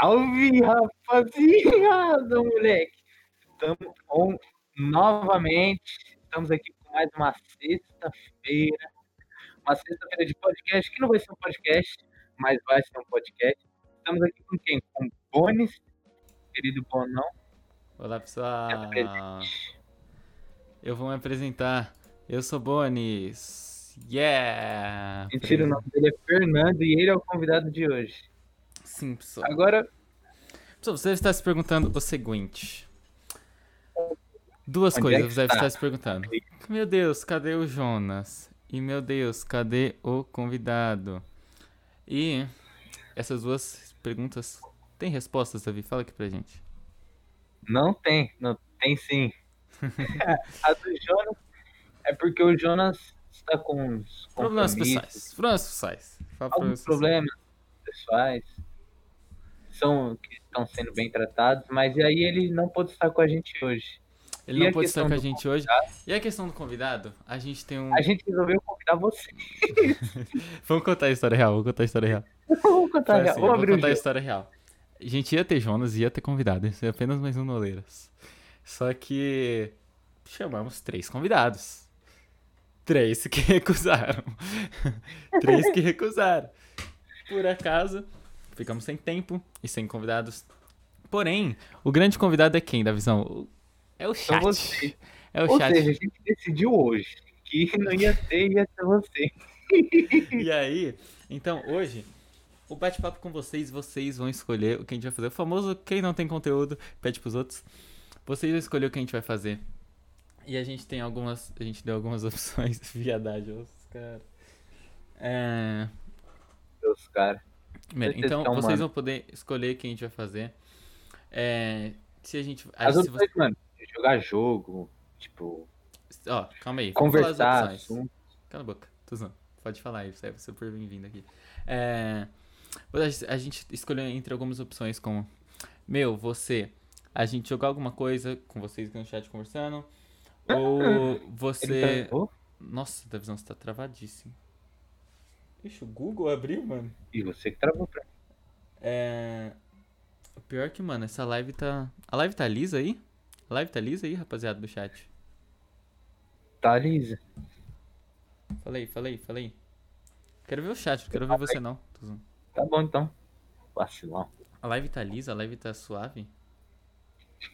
Salve, rapaziada, moleque! Estamos on novamente. Estamos aqui com mais uma sexta-feira. Uma sexta-feira de podcast, que não vai ser um podcast, mas vai ser um podcast. Estamos aqui com quem? Com Bones, querido Bonão. Olá, pessoal. Eu vou me apresentar. Eu sou Bones. Yeah! Mentira, o nome dele é Fernando e ele é o convidado de hoje. Sim, pessoal. Agora, Pessoal, você deve estar se perguntando o seguinte. Duas Onde é coisas que você deve está? estar se perguntando. Meu Deus, cadê o Jonas? E meu Deus, cadê o convidado? E essas duas perguntas têm respostas, Davi? Fala aqui pra gente. não tem, não tem sim. A do Jonas é porque o Jonas está com Problemas pessoais. Problemas pessoais. Fala alguns problemas pessoais são que estão sendo bem tratados, mas aí ele não pôde estar com a gente hoje. Ele E não a pode estar com a gente hoje. E a questão do convidado? A gente tem um. A gente resolveu convidar você. Vamos contar a história real, vamos contar a história real. Vamos contar, Foi real. assim, Vou contar a história real. A gente ia ter Jonas e ia ter convidado. Isso é apenas mais um Noleiras. Só que chamamos três convidados. Três que recusaram. três que recusaram. Por acaso, ficamos sem tempo e sem convidados. Porém, o grande convidado é quem, da visão? É o São chat. vocês. É o Ou chat. seja, a gente decidiu hoje que não ia ter, ia ser você. E aí, então hoje, o bate-papo com vocês, vocês vão escolher o que a gente vai fazer. O famoso quem não tem conteúdo, pede pros outros. Vocês vão escolher o que a gente vai fazer. E a gente tem algumas. A gente deu algumas opções. Viadagem, os caras. É. Deus, cara. Primeiro, então, estão, vocês vão poder escolher o que a gente vai fazer. É. Se a gente. As se opções, mano, jogar jogo, tipo, você- ó, calma aí. conversar. Cala a boca, Tuzão. Pode falar aí, você é super bem-vindo aqui. É, a gente escolheu entre algumas opções como Meu, você, a gente jogar alguma coisa com vocês aqui no chat conversando. Ou você. Nossa, da visão, você tá travadíssimo. Ixi, o Google abriu, mano. E você que travou pra mim. É. O pior que, mano, essa live tá. A live tá lisa aí? A live tá lisa aí, rapaziada do chat? Tá, Lisa. Falei, falei, falei. Quero ver o chat, não quero ver você não. Tá bom, então. Vacilão. A live tá lisa? A live tá suave?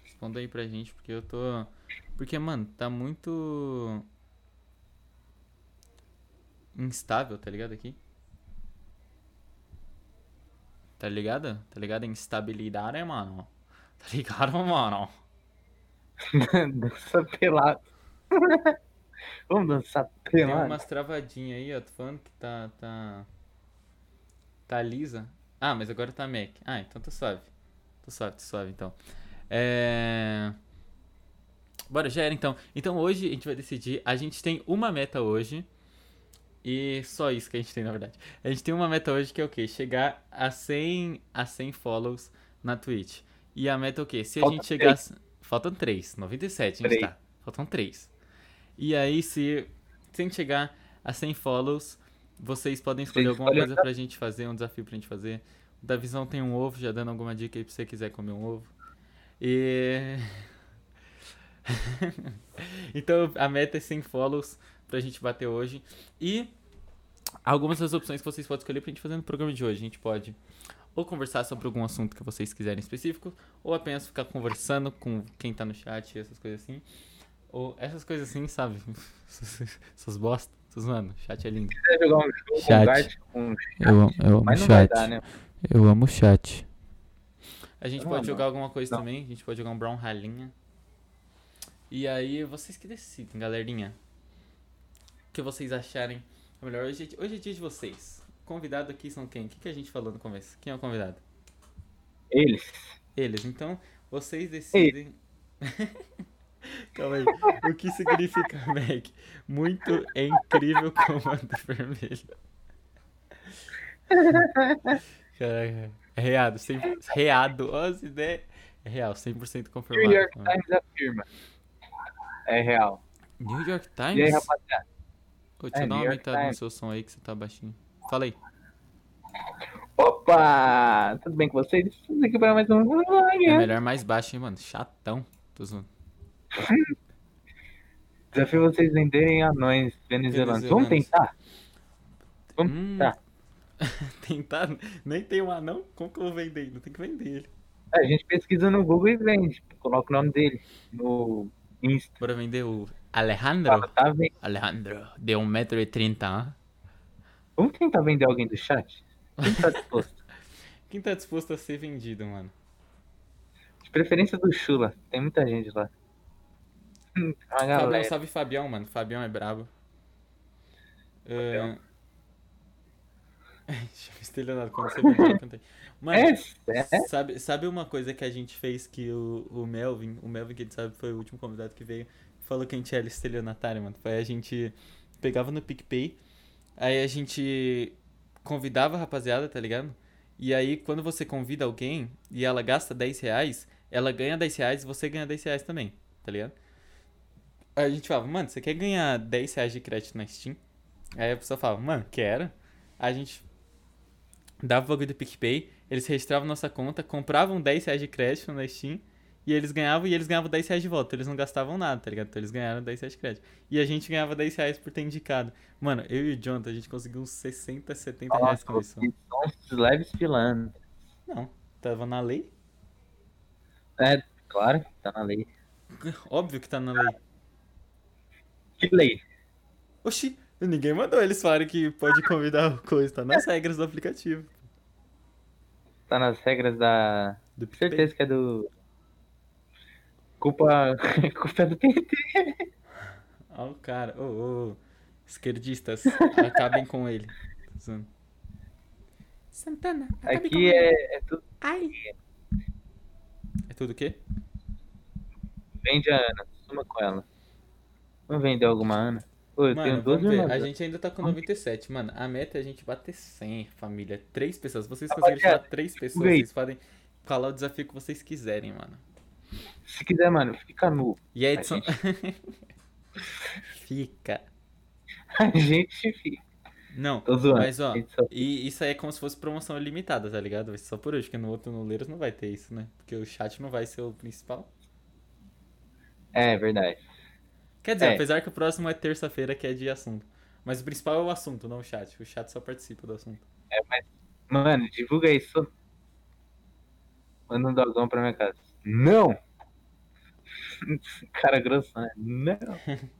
Responda aí pra gente, porque eu tô. Porque, mano, tá muito. Instável, tá ligado aqui? Tá ligado? Tá ligado? Instabilidade, mano. Tá ligado, mano? Dança pelado. Vamos dançar Tem pelado? umas travadinhas aí, ó. Tô falando que tá. tá. Tá lisa. Ah, mas agora tá Mac. Ah, então tá suave. Tô suave, tô suave então. É. Bora, já era então. Então hoje a gente vai decidir. A gente tem uma meta hoje. E só isso que a gente tem, na verdade. A gente tem uma meta hoje que é o quê? Chegar a 100, a 100 follows na Twitch. E a meta é o quê? Se a Falta gente chegar. Faltam 3, 97 a gente Três. tá. Faltam 3. E aí, se, se a gente chegar a 100 follows, vocês podem escolher alguma coisa pra gente fazer, um desafio pra gente fazer. O Davizão tem um ovo, já dando alguma dica aí pra você quiser comer um ovo. E. então a meta é 100 follows pra gente bater hoje. E algumas das opções que vocês podem escolher pra gente fazer no programa de hoje. A gente pode ou conversar sobre algum assunto que vocês quiserem específico, ou apenas ficar conversando com quem tá no chat, essas coisas assim. Ou essas coisas assim, sabe? Essas bosta. Essas, mano, chat é lindo. Se quiser jogar um jogo, Chat. Eu, amo- eu amo Mas não vai dar, né? Eu amo chat. A gente pode não. jogar alguma coisa Não. também. A gente pode jogar um Brown Ralinha. E aí, vocês que decidem, galerinha. Que vocês acharem melhor. Hoje, é- hoje é dia de vocês. Convidado aqui são quem? O que, que a gente falou no começo? Quem é o convidado? Eles. Eles. Então, vocês decidem. Calma aí. O que significa Mac? Muito é incrível comando vermelho. Caraca. É reado. 100%, reado. As ideias. É real, 100% New confirmado. York Times afirma. É real. New York E aí, Times? rapaziada? Deixa É, New uma aumentada no seu som aí que você tá baixinho. Fala aí. Opa! Tudo bem com vocês? Estamos aqui para mais um É melhor mais baixo, hein, mano? Chatão. Tô zoando. Desafio vocês venderem anões venezuelanos. Vamos tentar? Vamos Hum. tentar. Tentar. Nem tem um anão? Como que eu vou vender? Não tem que vender ele. É, a gente pesquisa no Google e vende. Coloca o nome dele no Insta. Bora vender o Alejandro? Tá? Alejandro, de 1,30m. Vamos tentar vender alguém do chat? Quem tá disposto? Quem tá disposto a ser vendido, mano? De preferência do Chula. Tem muita gente lá. Hum, A Fabião, salve Fabião, mano. Fabião é brabo. Fabião. Ver estelionato quando você cantei. Mano, É sério? sabe, sabe uma coisa que a gente fez que o, o Melvin, o Melvin que a gente sabe foi o último convidado que veio, falou que a gente era estelionatário, mano. Foi a gente pegava no PicPay, aí a gente convidava a rapaziada, tá ligado? E aí quando você convida alguém e ela gasta 10 reais, ela ganha 10 reais e você ganha 10 reais também, tá ligado? Aí a gente falava, mano, você quer ganhar 10 reais de crédito na Steam? Aí a pessoa falava, mano, quero. Aí a gente dava o bagulho do PicPay, eles registravam nossa conta, compravam 10 reais de crédito na Steam, e eles ganhavam, e eles ganhavam 10 reais de volta. Eles não gastavam nada, tá ligado? Então eles ganharam 10 reais de crédito. E a gente ganhava 10 reais por ter indicado. Mano, eu e o Jonathan, a gente conseguiu uns 60, 70 reais Nossa, com isso. vocês são leves pilando. Não, tava na lei? É, claro, tá na lei. Óbvio que tá na lei. Que lei? Oxi, ninguém mandou eles falarem que pode convidar o coisa, tá nas regras do aplicativo. Tá nas regras da. Do Com PicPay. certeza que é do. Culpa. Culpa é do PT. Ó o cara, ô, ô, esquerdistas, acabem com ele. Santana, acabe com Aqui ele. é, é tudo. Ai. É tudo o quê? Vende a Ana, suma com ela. Vamos vender alguma Ana? Mano, vamos ver. A gente ainda tá com 97. Mano, a meta é a gente bater 100, família. Três pessoas. Vocês Rapaziada, conseguirem chamar três pessoas, vocês podem falar o desafio que vocês quiserem, mano. Se quiser, mano, fica nu. E a A edição. Fica. A gente fica. Não, mas ó, gente e isso aí é como se fosse promoção ilimitada, tá ligado? Vai ser só por hoje, porque no outro no Leiros não vai ter isso, né? Porque o chat não vai ser o principal. É, verdade. Quer dizer, É. apesar que o próximo é terça-feira, que é de assunto. Mas o principal é o assunto, não o chat. O chat só participa do assunto. Mano, divulga isso. Manda um dogão pra minha casa. Não! Cara grosso, né? Não.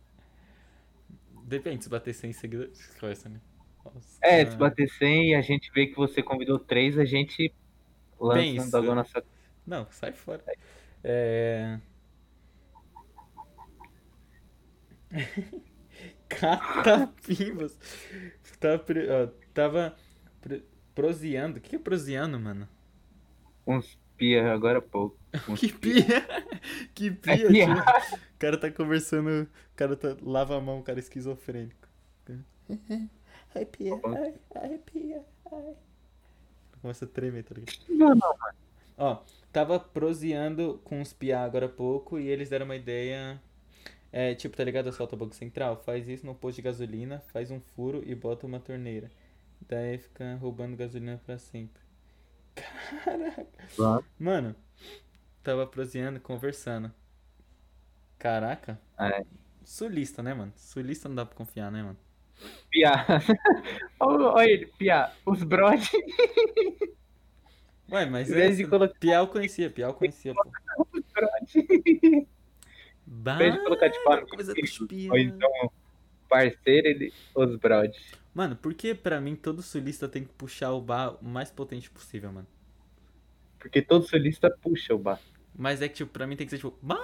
Depende, se bater 100 seguidores. Coisa, né? Nossa. É, se bater 100 e a gente vê que você convidou três, a gente lança um dogão na sua Não, sai fora. É. Catapimbas. Tava, pre- ó, tava pre- proseando. O que é proseando, mano? uns pia agora há pouco. Uns Que pia! Que pia, É pia. tio. O cara tá conversando. O cara tá. Lava a mão, o cara é esquizofrênico. Ai, pia. Ai, ai, pia. Ai. Começa a tremer, tá ligado? Não, não. Ó, tava proseando com os piá agora há pouco e eles deram uma ideia. É, tipo, tá ligado? Assalta o Banco Central? Faz isso no posto de gasolina, faz um furo e bota uma torneira. Daí fica roubando gasolina pra sempre. Caraca. Vamos. Mano, tava proseando, conversando. Caraca. É. Sulista, né, mano? Sulista não dá pra confiar, né, mano? Pia. Olha ele, Pia. Os brod. Ué, mas essa- colocar- Piau conhecia, Piau conhecia, pô. Os brod. Bah, colocar tipo ah, coisa ou então parceiro, ele. Os brod. Mano, por que pra mim todo sulista tem que puxar o bar o mais potente possível, mano? Porque todo solista puxa o bar. Mas é que, tipo, pra mim tem que ser tipo. Bah,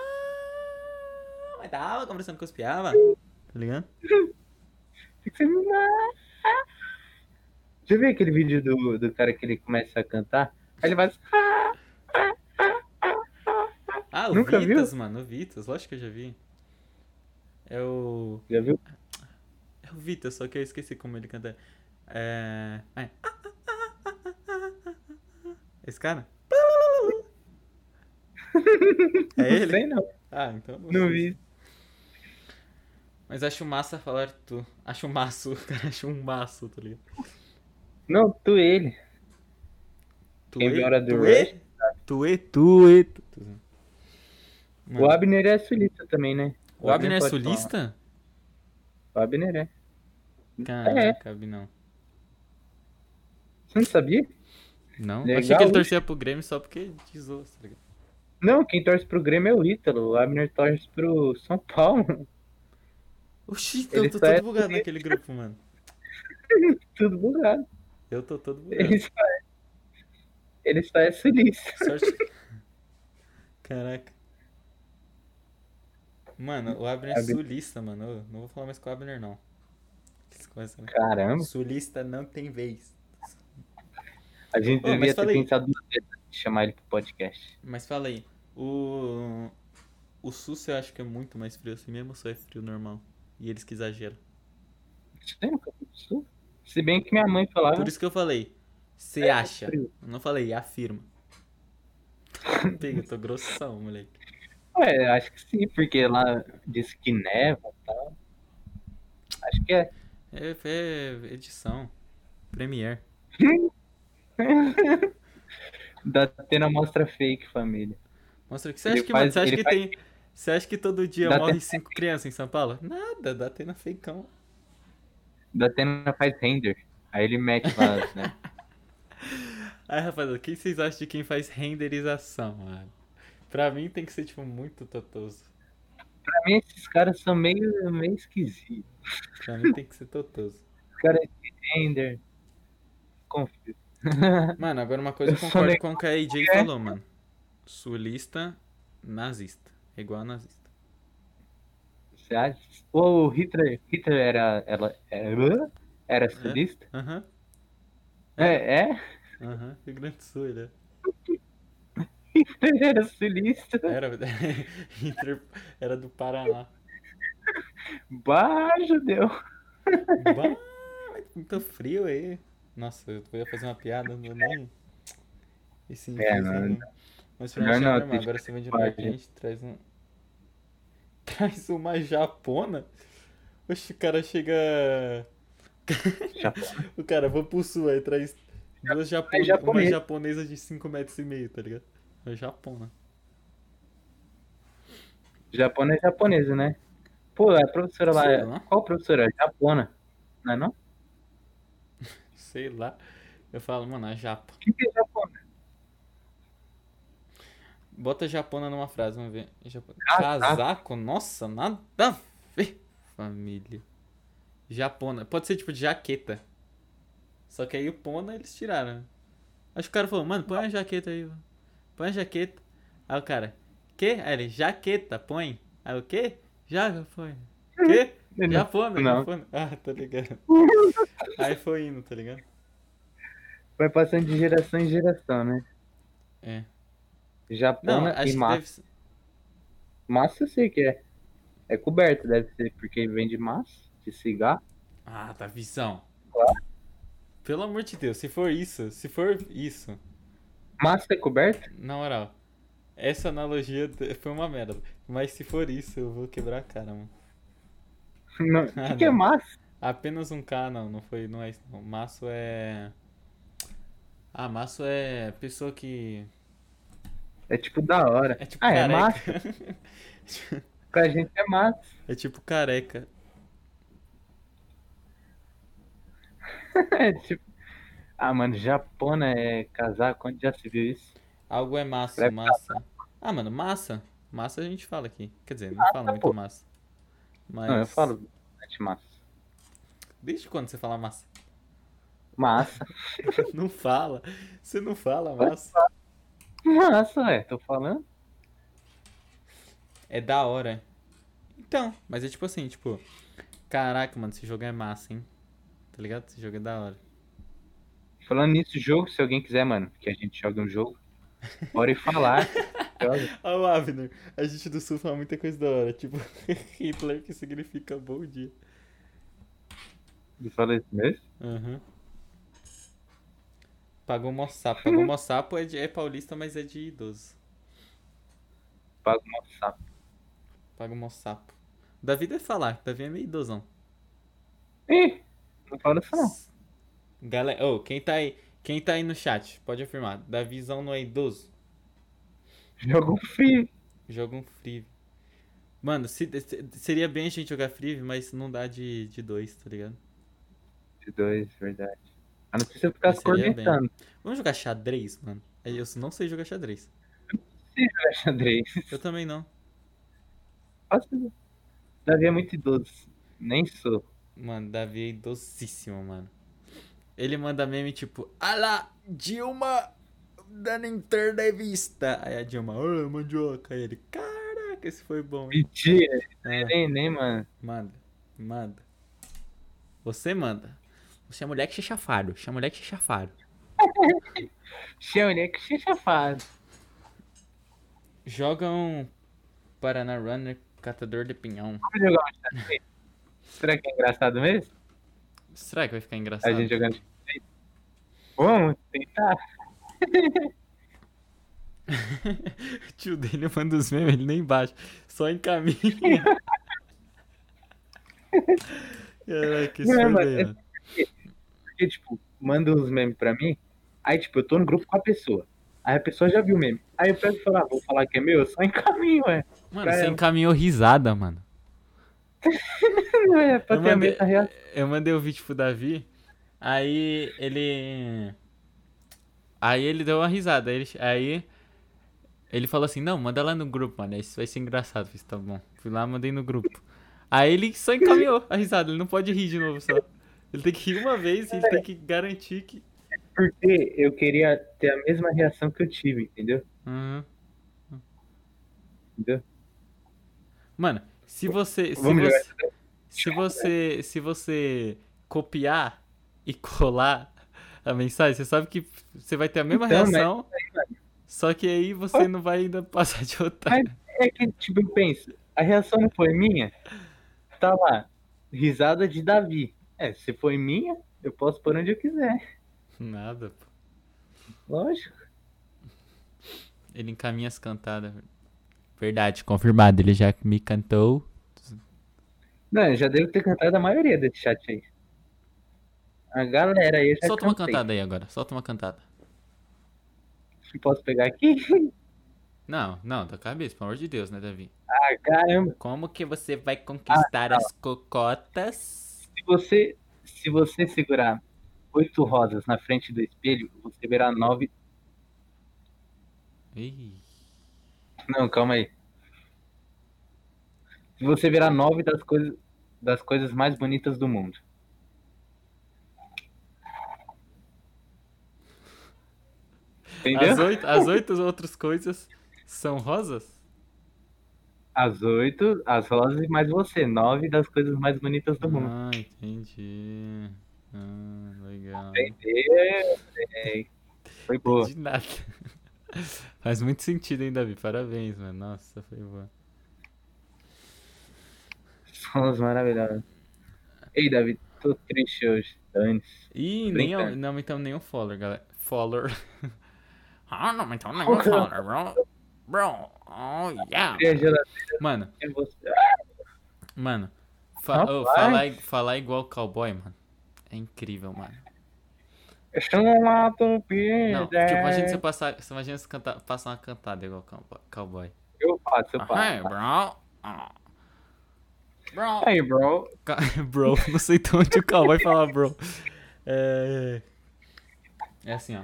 mas tava conversando com os mano. Tá ligado? Tem que ser. Já viu aquele vídeo do, do cara que ele começa a cantar? Aí ele vai. Ah, o Nunca viu? Vitas, mano. O Vitas, lógico que eu já vi. É o. Já viu? É o Vitas, só que eu esqueci como ele canta. É. ah, é. Esse cara? É Não ele? sei não. Ah, então. Não vi. Mas acho massa falar tu. Acho maço. Cara acha um maço, tá ligado? Não, tu ele. Quem viu Hora do tuê, Rush. tuê, tuê. Mano, O Abner é sulista também, né? o Abner é pode sulista? falar. O Abner é. Caraca, Abi, não. Você não sabia? Não? Eu Legal, achei que ele torcia pro Grêmio só porque desou, tá ligado? Não, quem torce pro Grêmio é o Ítalo. O Abner torce pro São Paulo. Oxi, Ele eu tô só todo é bugado naquele grupo, mano. Tudo bugado. Eu tô todo bugado. Ele só é, ele só é sulista. Sorte. Caraca. Mano, o Abner é sulista, mano. Eu não vou falar mais com o Abner, não. Né? Caramba. Sulista não tem vez. A gente Ô, devia ter pensado duas vezes chamar ele pro podcast. Mas fala aí, o. O sul você acha que é muito mais frio assim mesmo ou só é frio normal? E eles que exageram? Sul? Se bem que minha mãe falava. Por isso que eu falei. Você É acha? frio. Eu não falei, afirma. Pega, eu tô grossão, moleque. Ué, acho que sim, porque lá diz que neva e tal. Acho que é. É, é edição. Premiere. Da Atena mostra fake, família. Mostra que você Ele acha que, faz- você acha que faz- tem. Você acha que todo dia Dá morre cinco crianças em São Paulo? Nada, dá até na feicão. Da Atena faz render. Aí ele mete lá, né? Aí, rapaziada, o que vocês acham de quem faz renderização, mano? Pra mim tem que ser, tipo, muito totoso. Pra mim, esses caras são meio, meio esquisitos. Pra mim tem que ser totoso. Os caras de render. Confio. Mano, agora uma coisa eu concordo com o que a AJ É. falou, mano. Sulista, nazista. É igual a nazista. Você acha? O Hitler, Hitler era, ela, era, era sulista? Aham, É, é? aham. Rio Grande do Sul, ele é. Hitler era sulista. Era, Hitler era do Paraná. Bah, judeu. Bah, muito frio aí. Nossa, eu ia fazer uma piada, não nem. Esse É, não- Mas pra não, normal. deixa Agora você vende que pra pode. gente, traz um. Traz uma japona? Oxe, o cara chega. O cara, vou pro sul aí, traz duas. É japonês. uma japonesa de 5 metros e meio, tá ligado? É japona. Japona é japonesa, né? Pô, a professora lá. É-. Qual professora? Japona. Não é não? Sei lá. Eu falo, mano, a japa. O que, que é japona? Bota japona numa frase, vamos ver. Japo- Casaco. Casaco? Nossa, nada a ver. Família. Japona. Pode ser tipo de jaqueta. Só que aí o pona eles tiraram. Acho que o cara falou, mano, põe a jaqueta aí. Põe a jaqueta. Aí o cara, quê? Aí ele, jaqueta, põe. Aí o quê? Já, põe. Quê? Não. Japona, Não. japona. Ah, tá ligado. Aí foi indo, tá ligado? Vai passando de geração em geração, né? É. Não, Japona acho e que massa. deve. Massa eu sei que é. É coberto, deve ser, porque vende massa de cigarro. Ah, tá visão. Claro. Pelo amor de Deus, se for isso, se for isso, Massa é coberto? na moral, essa analogia foi uma merda. Mas se for isso, eu vou quebrar a cara, mano. Não. O Ah, que, que é massa? Apenas um K, não, não foi, não é isso não. Maço é. Ah, maço é pessoa que. É tipo da hora. É tipo ah, é massa? careca. Pra gente é massa. é tipo careca. É tipo. Ah, mano, Japona é casaco, onde já se viu isso? Algo é massa, Vai massa. Ah, mano, massa. Massa a gente fala aqui. Quer dizer, não fala muito pô. massa. Mas. Não, eu falo bastante massa. Desde quando você fala massa? Massa. Não fala. Você não fala massa. Massa, ué, tô falando. É da hora. Então, mas é tipo assim, tipo. Caraca, mano, esse jogo é massa, hein? Tá ligado? Esse jogo é da hora. Falando nisso, jogo, se alguém quiser, mano, que a gente jogue um jogo, bora ir falar. Ó, o Avner, a gente do Sul fala muita coisa da hora. Tipo, Hitler que significa bom dia. Ele fala isso mesmo? Aham. Pagou moçapo. Pagou moçapo é, de, é paulista, mas é de idoso. Paga uma sapo. Paga moçapo. Davi deve falar, Davi é meio idosão. Ih, não fala isso não. Galera, ô, quem tá aí, Quem tá aí no chat, pode afirmar. Davizão não é idoso? Jogo frio. Joga um Free. Mano, se- se- seria bem a gente jogar Free, mas não dá de, de dois, tá ligado? De dois, verdade. A não ser se eu ficar cornetando. Vamos jogar xadrez, mano? Eu não sei jogar xadrez. Se jogar xadrez. Eu também não. Posso- Davi é muito idoso. Nem sou. Mano, Davi é idosíssimo, mano. Ele manda meme tipo, Alá, Dilma dando entrevista. Aí a Dilma, ô, mandioca. Aí ele, caraca, esse foi bom, hein? Mentira. É, Nem, nem, mano. manda, manda. Você manda. Você é moleque xixafado, você é moleque xixafado. Chama que chafado. Joga um Paraná Runner catador de pinhão. Xadrez? Será que é engraçado mesmo? Será que vai ficar A engraçado? gente jogando? Vamos tentar? o tio dele manda os memes, ele nem baixa, só encaminha. Caraca, isso Não, mas é- mano. Porque, tipo, manda uns memes pra mim. Aí, tipo, eu tô no grupo com a pessoa. Aí a pessoa já viu o meme. Aí eu pego e falo, ah, vou falar que é meu, eu só encaminho, é. Mano, pra você ela. encaminhou risada, mano. É, pra Eu ter a mandei- reação. Eu mandei o vídeo pro Davi, aí ele. Aí ele deu uma risada. Aí ele, aí ele falou assim: Não, manda lá no grupo, mano. Isso vai ser engraçado. Eu Fiz, tá bom. Fui lá, mandei no grupo. Aí ele só encaminhou a risada. Ele não pode rir de novo só. Ele tem que rir uma vez e ele tem que garantir que. Porque eu queria ter a mesma reação que eu tive, entendeu? Uhum. Entendeu? Mano, se você. Se Vamos você, se você. Se você copiar e colar a mensagem, você sabe que você vai ter a mesma Então, mas- reação. Só que aí você não vai ainda passar de otário. É que, tipo, eu penso, a reação não foi minha? Tá lá, risada de Davi. É, se foi minha, eu posso pôr onde eu quiser. Nada, pô. Lógico. Ele encaminha as cantadas. Verdade, confirmado. Ele já me cantou. Não, eu já devo ter cantado a maioria desse chat aí. A galera aí já Solta uma cantei. cantada aí agora. Solta uma cantada. Posso pegar aqui? Não, não, da cabeça, pelo amor de Deus, né, Davi? Ah, caramba. Como que você vai conquistar as cocotas? Se você, se você segurar oito rosas na frente do espelho, você verá nove. Ih, Não, calma aí. Você verá nove das coisas, das coisas mais bonitas do mundo. Entendeu? as, oito, as oito outras coisas são rosas? As oito, as rosas e mais você. Nove das coisas mais bonitas do mundo. Ah, entendi. Ah, legal. Entendeu? É, Foi boa. De nada. Faz muito sentido, hein, Davi? Parabéns, mano. Nossa, foi boa. Somos maravilhosos. Ei, David, tô triste hoje. Dane-se. Ih, nem, Brincando. não aumentamos nenhum follower, galera. Follower. ah, não aumentamos nenhum follower, bro. Bro, oh yeah. Geladeira Mano, é mano. Fa oh, falar, falar igual cowboy, mano. É incrível, mano. Chama tupi. Não, tipo, imagina você passar, você imagina você cantar, passar uma cantada igual cow- cowboy. Eu faço, eu faço. Hey, bro. Bro. Aí, bro. Bro, não sei de onde o cowboy fala bro. É... é assim, ó.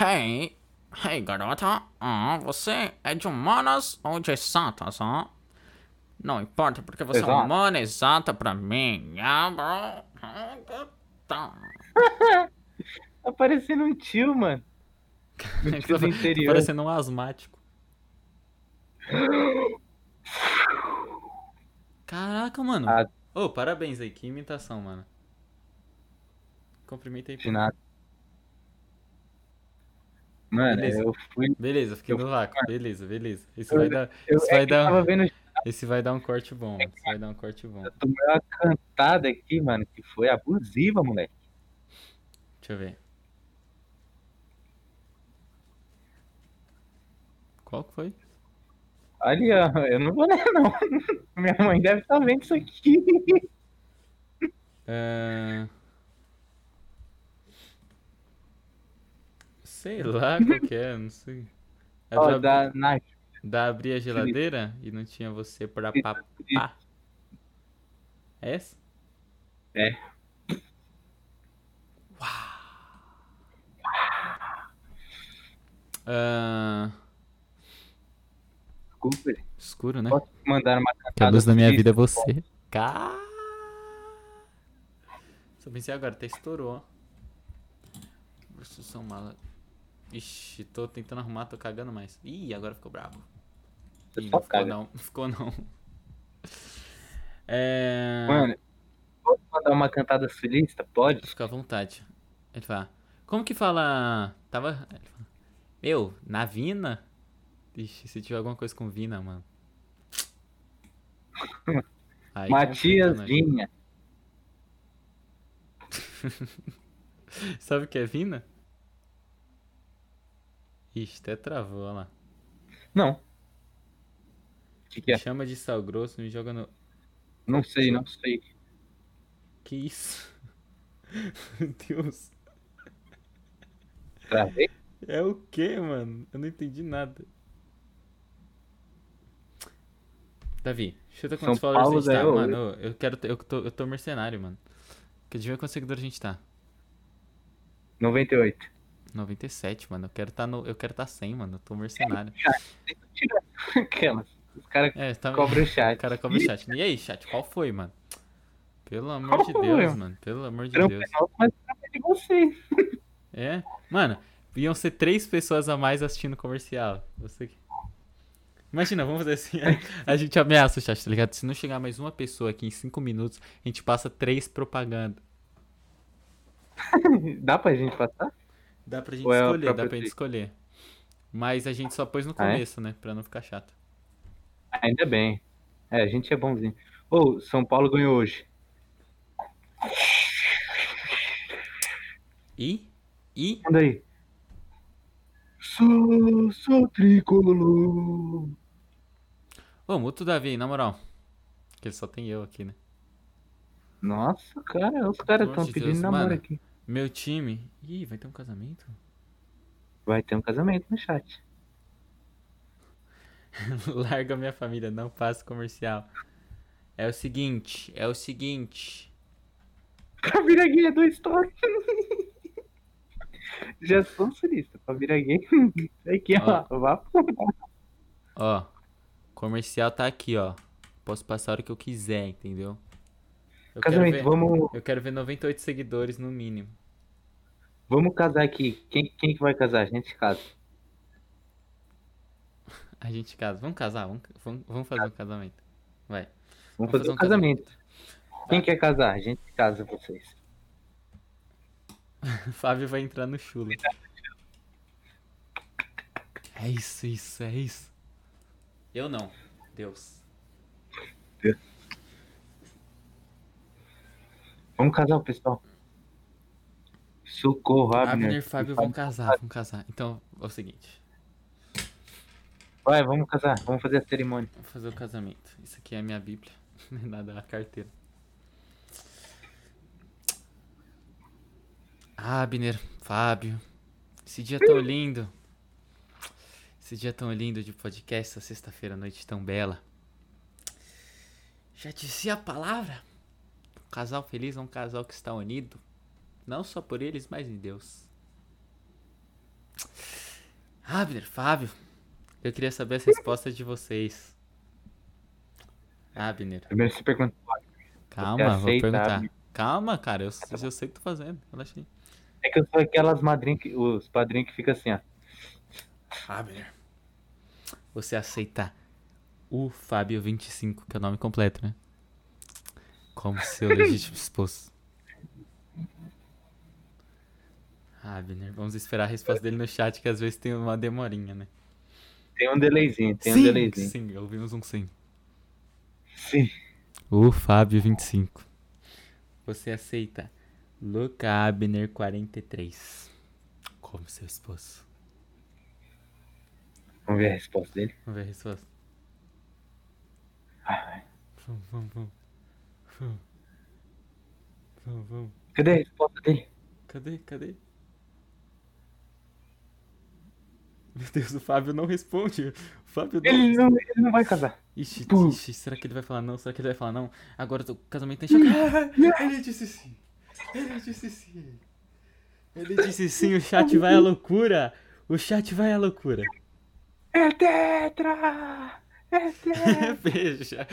Hey, hey, garota. Ah, você é de humanas ou de exatas, ó? Não importa, porque você é Exato. humana exata pra mim. Ah, bro. Tá. Tá parecendo um tio, mano. Um Tá tio do interior. parecendo um asmático. Caraca, mano. Ah. Ô, parabéns aí, que imitação, mano. Cumprimenta aí. De nada. Mano, Beleza. eu fui. Beleza, fiquei Eu- no vácuo. Beleza, beleza. Isso Eu- vai dar, Eu, isso é vai dar, vendo. esse vai dar um corte bom, mano. Isso vai dar um corte bom. Eu tomei uma cantada aqui, mano, que foi abusiva, moleque. Deixa eu ver. Qual que foi? Ali, eu não vou ler, não. Minha mãe deve estar vendo isso aqui. É... Sei lá qual que é, não sei. É Ó, da, da, abrir a geladeira e não tinha você pra papá. É essa? É. Desculpa, gente. escuro, né? Posso mandar uma cantada? Que a luz da minha feliz? vida é você. Cá. Só pensei agora, até estourou. São Mala. Ixi, tô tentando arrumar, tô cagando mais. Ih, agora ficou brabo. Você Ih, ficou caga. não, ficou não. É... Mano, posso mandar uma cantada sulista? Pode? Fica à vontade. Ele fala, como que fala... Tava... Ele fala, Meu, na Vina? Ixi, se tiver alguma coisa com Vina, mano. Aí Matias? Vinha. Sabe o que é Vina? Ixi, até travou, olha lá. Não. Que, que é? chama de sal grosso, me joga no... Não sei, não sei. Que isso? Meu Deus. Travei? É o que, mano? Eu não entendi nada. Davi, chuta São quantos followers a Paulo gente tá, mano. Eu quero. Eu tô, eu tô mercenário, mano. Que dia quantos seguidores a gente tá? 98. 97, mano. Eu quero tá no. Eu quero tá 100, mano. Eu tô mercenário. Aquelas. Os caras É, tá. cobram o O chat. cara cobra o chat. E aí, chat, qual foi, mano? Pelo amor de Qual foi, Deus, mano? mano. Pelo amor de Deus. é mas de você. É? Mano, iam ser três pessoas a mais assistindo o comercial. Você. Imagina, vamos fazer assim. A gente ameaça o chat, tá ligado? Se não chegar mais uma pessoa aqui em cinco minutos, a gente passa três propaganda. Dá pra gente passar? Dá pra gente Ou é escolher, dá própria pra gente escolher. Mas a gente só pôs no Ah, é? começo, né? Pra não ficar chato. Ainda bem. É, a gente é bonzinho. Ô, São Paulo ganhou hoje. E? E? Manda aí. Sou, sou tricolor. Ô, muta o Davi, na moral. Que só tem eu aqui, né? Nossa, cara, os caras estão de pedindo Deus, namoro mano. aqui. Meu time. Ih, vai ter um casamento? Vai ter um casamento no chat. Larga minha família, não faça comercial. É o seguinte, é o seguinte. Gay é dois toques. Já sou solista. Pra virar gay. Aqui, ó. Vá. Ó, comercial tá aqui, ó. Posso passar a hora que eu quiser, entendeu? Eu Casamento, ver, vamos, eu quero ver 98 seguidores no mínimo. vamos casar aqui. Quem, quem que vai casar? A gente casa. A gente casa. Vamos casar? Vamos, vamos, fazer um casamento. Vai. Vamos, Vamos fazer fazer um um casamento. Quem quer casar? A gente casa vocês. Fábio vai entrar no chulo. É isso, isso, é isso. Eu não. Deus. Vamos casar pessoal. Socorro, Abner Abner. e Fábio vão casar, vão casar. Então, é o seguinte. Vai, vamos casar. Vamos fazer a cerimônia. Vou fazer o casamento. Isso aqui é a minha bíblia. Não é nada, é a carteira. Abner, Fábio. Esse dia tão lindo. Esse dia tão lindo de podcast, essa sexta-feira, noite tão bela. Já dizia a palavra? Um casal feliz é um casal que está unido. Não só por eles, mas em Deus. Abner, Fábio. Eu queria saber as respostas de vocês. Abner, Primeiro você pergunta. calma, vou perguntar. Calma, cara, eu, eu sei o que tô fazendo. Relaxa aí. É que eu sou aquelas madrinhas, que, os padrinhos que ficam assim, ó. Abner. Você aceita o Fábio 25, que é o nome completo, né? Como seu legítimo esposo. Abner, vamos esperar a resposta dele no chat, que às vezes tem uma demorinha, né? Tem um delayzinho, tem sim, um delayzinho. sim, ouvimos um sim. Sim. O Fábio 25. Você aceita Luca Abner 43 como seu esposo? Vamos ver a resposta dele. Vamos ver a resposta. Ai, Vamos, vamos, vamos. Vamos. Vamos, vamos. Cadê a resposta dele? Cadê? Cadê? Meu Deus, o Fábio não responde. O Fábio não. Ele não, ele não vai casar. Ixi, ixi, será que ele vai falar não? Será que ele vai falar não? Agora o casamento tem choque. Ele disse sim. Ele disse sim. Ele disse sim, o chat vai à loucura. O chat vai à loucura. É tetra! É tetra! Beija.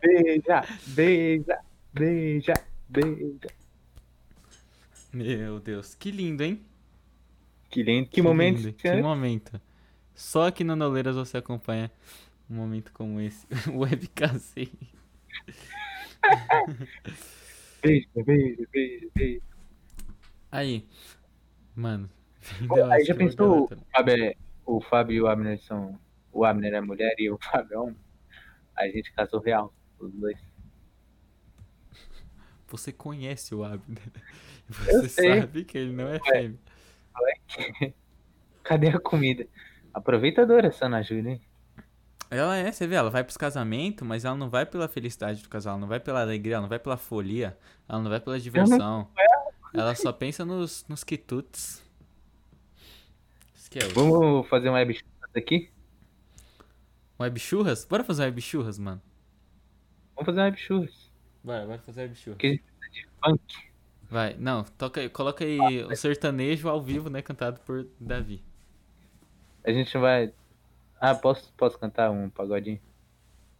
beija, beija, beija, beija. Meu Deus, que lindo, hein? Que lindo, que, momento. lindo, Que momento. Só aqui no Noleiras você acompanha um momento como esse. Web Beija, beija, beija, beija. Aí, mano. Aí já pensou, o Fábio, é- o Fábio e o Abner são. O Abner é mulher e o Fábio é homem. A gente casou real, os dois. Você conhece o Abner. Eu Você sei. sabe que ele não é fêmea. Cadê a comida? Aproveitadora essa Ana Júlia, hein? Ela é, você vê, ela vai pros casamentos, mas ela não vai pela felicidade do casal, ela não vai pela alegria, ela não vai pela folia, ela não vai pela diversão. Ela só pensa nos, nos quitutes. É Vamos fazer um web chat aqui? web churras? Bora fazer web churras, mano. Vamos fazer um web churras. Bora, bora fazer web churras. Que a gente precisa de funk. Vai, não, toca aí, coloca aí o sertanejo ao vivo, né, cantado por Davi. A gente vai. Ah, posso, posso cantar um pagodinho?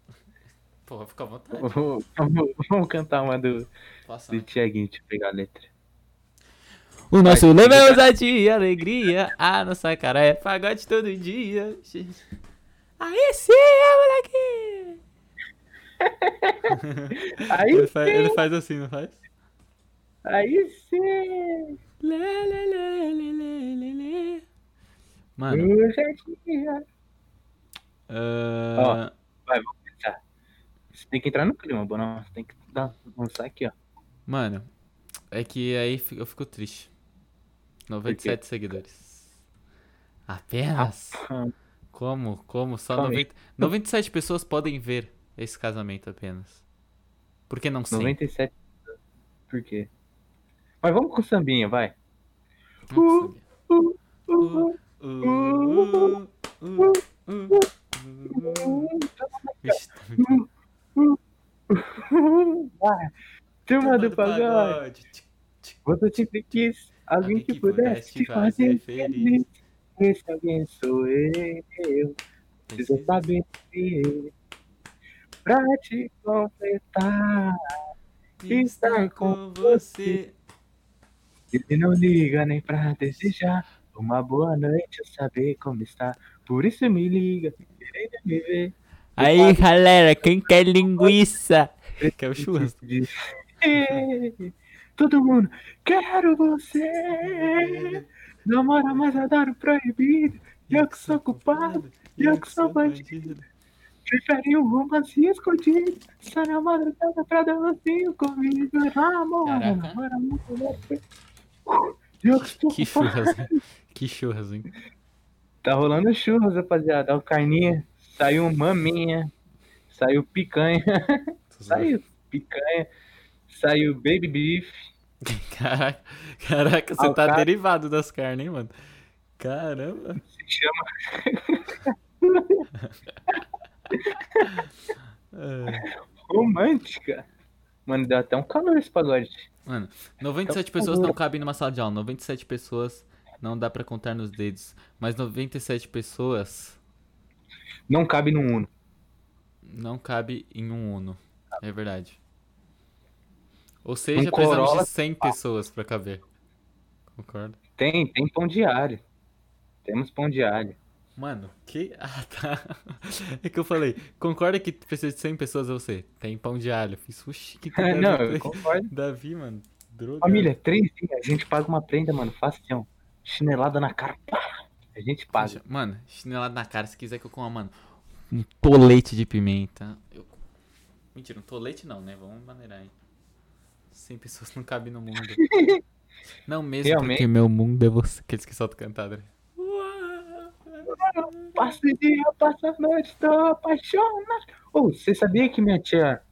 Porra, fica à vontade. Vamos, vamos- vamos cantar uma do, Passa. do Tiaguinho, deixa eu pegar a letra. O nosso Vai, lema é ousadia e alegria. A nossa cara é pagode todo dia. Aí sim, é, moleque! Aí Ele faz, sim, ele faz assim, não faz? aí sim! Lê, lê, lê, lê, lê, lê. Mano, Hoje é dia. ah, Vai, vamos começar. Você tem que entrar no clima, Bonão. Você tem que dar, lançar aqui, ó. mano, é que aí eu fico triste. 97 seguidores. Apenas? Como? Como? Só Calma aí. 90, 97 pessoas podem ver esse casamento apenas. Por que não 100? 97. Por quê? Mas vamos com o sambinha, vai. Uh, Uh, uh, uh, uh, Turma do pagode. Você sempre quis alguém que pudesse te fazer feliz. Esse alguém sou eu. Precisa saber se pra te completar. estar com você. Ele não liga nem pra desejar. Uma boa noite eu saber como está. Por isso me liga, querendo me ver. Aí, galera, quem quer linguiça? Quer o churras? Diz, "Ei, Todo mundo, quero você. Namora, mas adoro proibido. Eu que sou culpado, eu que sou bandido. Prefere um romance escondido. Só na madrugada pra dar um comigo. Namora, Caraca. namora muito você. Eu que estou Que culpado. churras, hein? Que churras, hein? Tá rolando churras, rapaziada. Ó, carninha. Saiu maminha. Saiu picanha. Saiu picanha. Saiu baby beef. Caraca, caraca, você o tá derivado das carnes, hein, mano? Caramba. Se chama romântica. Mano, deu até um calor esse pagode. Mano, 97 Então, pessoas por não cabem numa sala de aula. 97 pessoas não dá pra contar nos dedos. Mas 97 pessoas Não cabe no Uno. não cabe em um Uno. É verdade. Ou seja, Um precisamos Corolla- de 100 pessoas pra caber. Concorda? Tem, tem pão alho. Temos pão alho. Mano, que. Ah, tá. É que eu falei, concorda que precisa de 100 pessoas ou você? Tem pão de alho. Fiz, uxi, que Não, eu concordo. Davi, mano. Droga. Família, três dias. A gente paga uma prenda, mano. Facião. Chinelada na cara. pá, A gente paga. Mano, chinelado na cara, se quiser que eu coma, mano. Um tolete de pimenta. Eu... Mentira, um tolete não, né? Vamos maneirar aí. 100 pessoas não cabem no mundo. Não mesmo, Realmente. porque meu mundo é você. Aqueles que soltam cantada. né? Passo o dia, passo a noite, tô apaixonado. Ô, você sabia que minha tia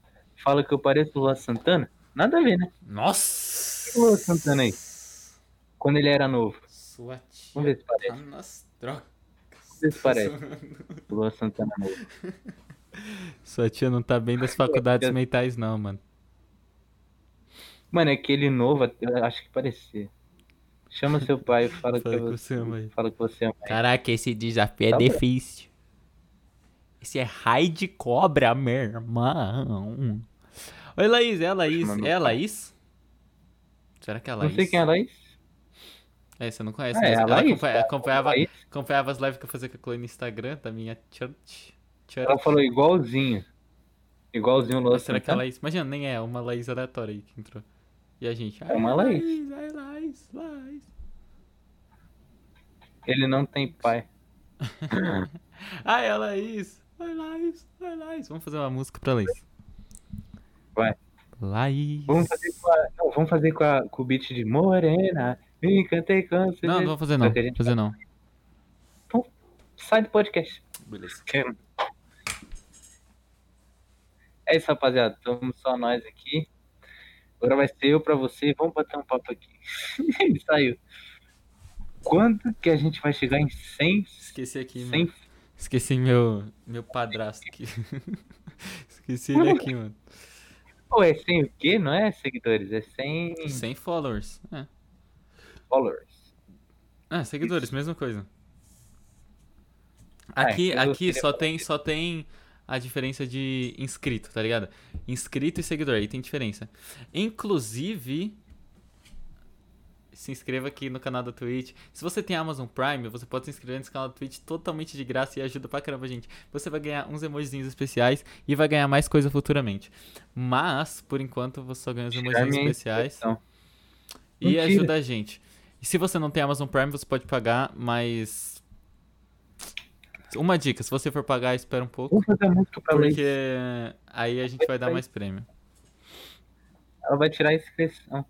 fala que eu pareço o Lua Santana? Nada a ver, né? Nossa! Ô, Santana aí. Quando ele era novo. Sua tia Vamos ver se parece. tá nas Droga. Vocês parecem. Lua Santana novo. Sua tia não tá bem das faculdades tia- mentais, não, mano. Mano, é aquele novo, eu acho que parecia. Chama seu pai e fala, Fala que, que você, ama ele. fala que você ama. Caraca, esse desafio é Tá bom. difícil. Esse é raio de cobra, meu irmão. Oi, Laís, é a Laís. Mano, É a tá. Laís? Será que é a Não Laís? sei quem é a Laís. É, você não conhece, Ah, é ela Laís. acompanha- acompanhava, Laís. acompanhava as lives que eu fazia com a Chloe no Instagram, da minha church. church. Ela falou igualzinho. Igualzinho o será que é a. Laís? Imagina, nem é, uma Laís aleatória aí que entrou. E a gente. É uma "Ai, Laís." Ai, Laís, Laís. Ele não tem pai. Ai, é a Laís. Ai, Laís, ai, Laís. Vamos fazer uma música pra Laís. Vai. Laís. Vamos fazer com, a, não, vamos fazer com, a, com o beat de Morena. Me cantei você. Não, não vou fazer não. gente Fazer não. Sai do podcast. Beleza. É isso, rapaziada. Estamos só nós aqui. Agora vai ser eu pra você. Vamos bater um papo aqui. Ele saiu. Quando que a gente vai chegar em 100? Esqueci aqui, mano. 100 Esqueci meu, meu padrasto aqui. Esqueci ele aqui, mano. Pô, é 100 o quê? Não é seguidores, é 100 100 followers. É. followers. Ah, seguidores, mesma coisa. Ah, Aqui, aqui só tem, só tem a diferença de inscrito, tá ligado? Inscrito e seguidor, aí tem diferença. Inclusive, se inscreva aqui no canal da Twitch. Se você tem Amazon Prime, você pode se inscrever nesse canal da Twitch totalmente de graça e ajuda pra caramba, gente. Você vai ganhar uns emojizinhos especiais e vai ganhar mais coisa futuramente. Mas, por enquanto, você só ganha os emojizinhos especiais. inscrição. E ajuda a gente. E se você não tem Amazon Prime, você pode pagar, mas. Uma dica, se você for pagar, espera um pouco. Vamos fazer música pra. Porque aí a gente vai dar mais prêmio. Ela vai tirar a inscrição.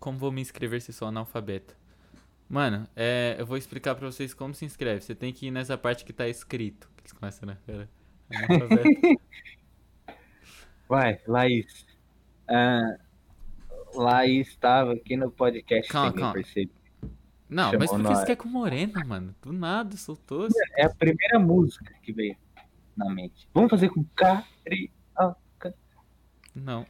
Como vou me inscrever se sou analfabeto? Mano, é, eu vou explicar pra vocês como se inscreve. Você tem que ir nessa parte que tá escrito. Que eles começam, né? Analfabeto. Vai, Laís. Ah, Laís estava aqui no podcast. Calma, calma. percebe. Não, Chamou mas por que você quer com morena, mano? Do nada, soltou. É a primeira música que veio na mente. Vamos fazer com Cari. Não.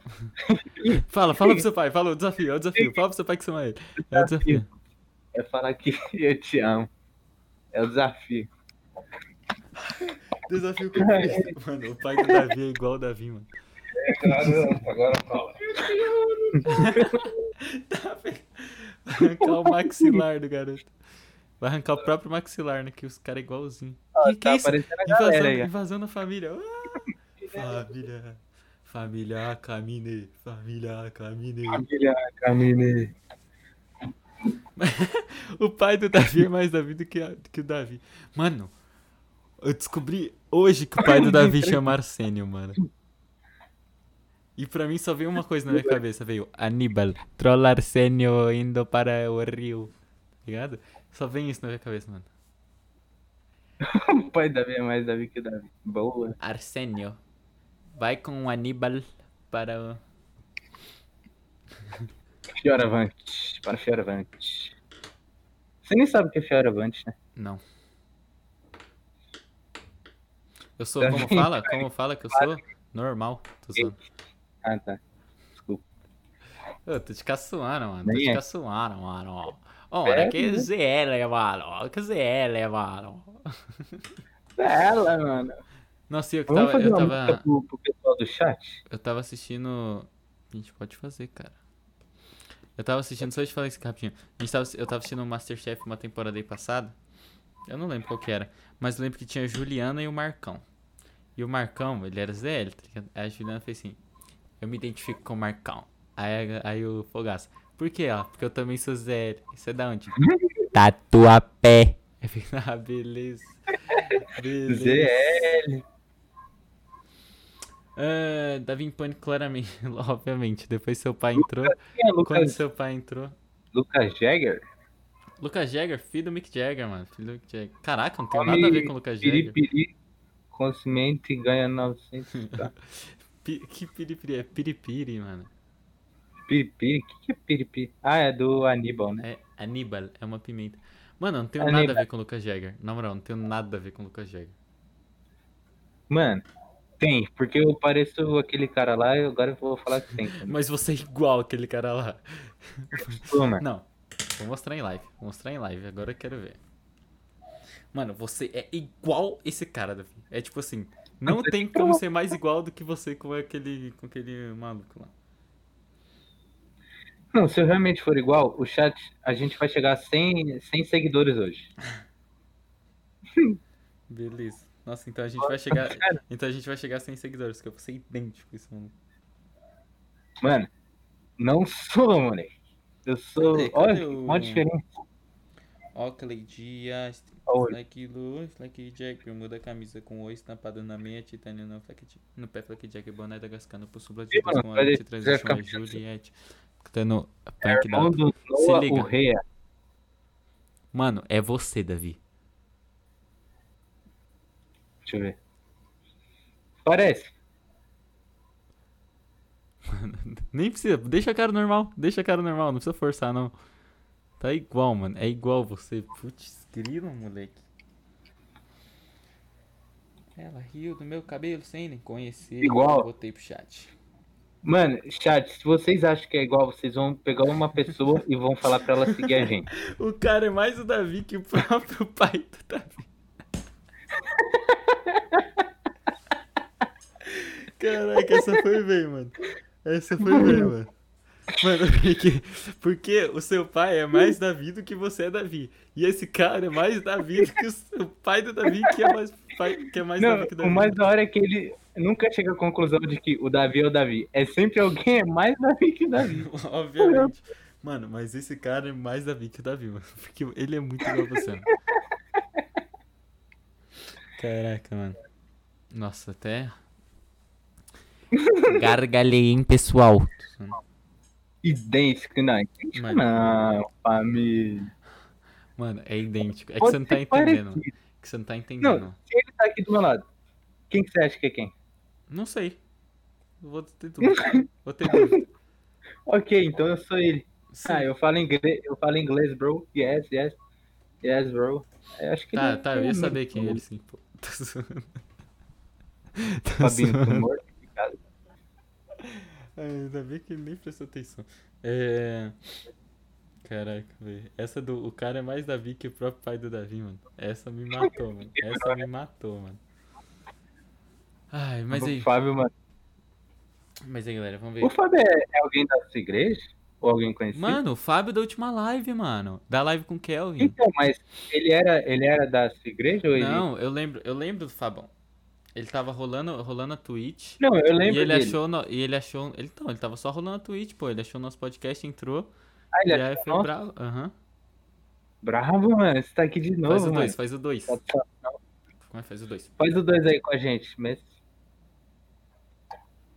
fala, fala pro seu pai, fala o desafio, é o desafio. Fala pro seu pai que você ama ele. É o desafio. É falar que eu te amo. É o desafio. Desafio cumprido. Mano, o pai do Davi é igual o Davi, mano. Agora fala. Tá, velho. Vai arrancar o maxilar do garoto. Vai arrancar o próprio maxilar, né? Que os caras é igualzinho. que, que tá é isso? aparecendo a família. Ah! Família. Família Camine. Família Camine. Família Camine. O pai do Davi é mais Davi do que, a- do que o Davi. Mano, eu descobri hoje que o pai do Davi chama Arsênio, mano. E pra mim só veio uma coisa na minha cabeça, veio Aníbal, troll Arsênio indo para o rio. Tá ligado? Só vem isso na minha cabeça, mano. Pai da Davi é mais Davi que Davi. Boa. Arsênio. Vai com o Aníbal para o... Fioravante. Para Fioravante. Você nem sabe o que é Fioravante, né? Não. Eu sou, Davi como fala? Como fala que eu sou? Normal. Tô zoando. Ah, tá. Desculpa. Eu tô te caçoando, mano. Tô Nem te é. caçoando, mano. Ora, É, que né? ZL, mano. Que ZL, mano. Ela, mano. Nossa, eu que Vamos tava. Eu tava, pro, pro pessoal do chat? eu tava assistindo. A gente pode fazer, cara. Eu tava assistindo, só te falar isso rapidinho. A gente tava, eu tava assistindo o Masterchef uma temporada aí passada. Eu não lembro qual que era. Mas eu lembro que tinha a Juliana e o Marcão. E o Marcão, ele era ZL, tá ligado? Aí a Juliana fez assim: Eu me identifico com o Marcão. Aí, aí o Fogaça, por quê? Ó, porque eu também sou ZL. Isso é da onde? Tatuapé. Eu fiquei, ah, beleza. Beleza. ZL. Ah, Davi em pânico, claramente, obviamente. Depois seu pai entrou. Quem é Quando Lucas, seu pai entrou. Lucas Jagger? Lucas Jagger, filho do Mick Jagger, mano. Filho do Mick Jagger. Caraca, não tem nada a ver com o Lucas Jagger. Piripiri. Consumente ganha 900. Tá. Que piripiri? É piripiri, mano. Piripiri? O que, que é piripiri? Ah, é do Aníbal, né? É Aníbal, é uma pimenta. Mano, eu não tenho É, nada a ver com o Lucas Jagger. Na moral, não tenho nada a ver com o Lucas Jagger. Mano, tem, porque eu pareço aquele cara lá e agora eu vou falar que tem. Mas você é igual aquele cara lá. Pô, mano. Não, vou mostrar em live. Vou mostrar em live, agora eu quero ver. Mano, você é igual esse cara, Davi. É tipo assim, não tem como ser mais igual do que você com aquele, com aquele maluco lá. Não, se eu realmente for igual, o chat, a gente vai chegar a 100, 100 seguidores hoje. Beleza. Nossa, então a gente vai chegar. Então a gente vai chegar a 100 seguidores, que eu vou ser idêntico esse maluco. Mano, não sou, moleque. Eu sou. Cadê? Cadê Olha, o- uma diferença. Oakley Dias, Olha. Fleck Lu, Fleck Jack, bermuda camisa com o estampado na meia, titânio no, Fleck, no pé, Fleck Jack, boné da Gascano, pulsula de Ih, luz mano, com a dizer transition. Juliette. É punk da... Se liga. Mano, é você, Davi. Deixa eu ver. Parece. Nem precisa, deixa a cara normal, deixa a cara normal, não precisa forçar, não. Tá igual, mano, é igual você. Putz, grilo, moleque. Ela riu do meu cabelo sem nem conhecer. Igual. Botei pro chat. Mano, chat, se vocês acham que é igual, vocês vão pegar uma pessoa e vão falar pra ela seguir a gente. O cara é mais o Davi que o próprio pai do Davi. Caraca, essa foi bem, mano. Essa foi bem, mano. Mano, porque, porque o seu pai é mais Davi do que você é Davi. E esse cara é mais Davi do que o seu pai do Davi, que é mais, pai, que é mais Não, Davi que o Davi. o mais da hora é que ele nunca chega à conclusão de que o Davi é o Davi. É sempre alguém é mais Davi que o Davi. Obviamente. Mano, mas esse cara é mais Davi que o Davi, mano. Porque ele é muito igual você, mano. Caraca, mano. Nossa, até. Gargalhei, hein, pessoal. Idêntico, não. Idêntico Mano. não, família. Mano, é idêntico. É que você não tá entendendo. parecido. É que você não tá Não, entendendo. se ele tá aqui do meu lado, quem que você acha que é quem? Não, sei. Vou ter dúvida. Vou ter dúvida. Ok, então eu sou ele. Sim. Ah, eu falo inglês, eu falo inglês, bro. Yes, yes. Yes, bro. Eu acho que Tá, ele tá, eu ia é saber quem é ele sim, pô. Tô zoando. Tô Fabinho zoando. do mortificado. Ai, ainda bem que nem prestou atenção. É. Caraca, velho. Essa do. O cara é mais Davi que o próprio pai do Davi, mano. Essa me matou, mano. Essa me matou, mano. Ai, mas O aí. Fábio, mano. Mas aí, galera, vamos ver. O Fábio é, é alguém da sua igreja? Ou alguém conhecido? Mano, o Fábio da última live, mano. Da live com o Kelvin. Então, mas ele era, ele era da sua igreja ou ele. Não, eu lembro, eu lembro do Fabão. Ele tava rolando, rolando a Twitch. Não, eu E lembro ele dele. achou. No, e ele achou. Ele, não, ele tava só rolando a Twitch, pô. Ele achou nosso podcast, entrou. Ah, ele e aí foi nosso? bravo. Aham. Bravo, mano. Você tá aqui de novo, Faz o mano. 2, faz o 2. Tá-. Como é faz o 2? Faz o dois aí com a gente, mas.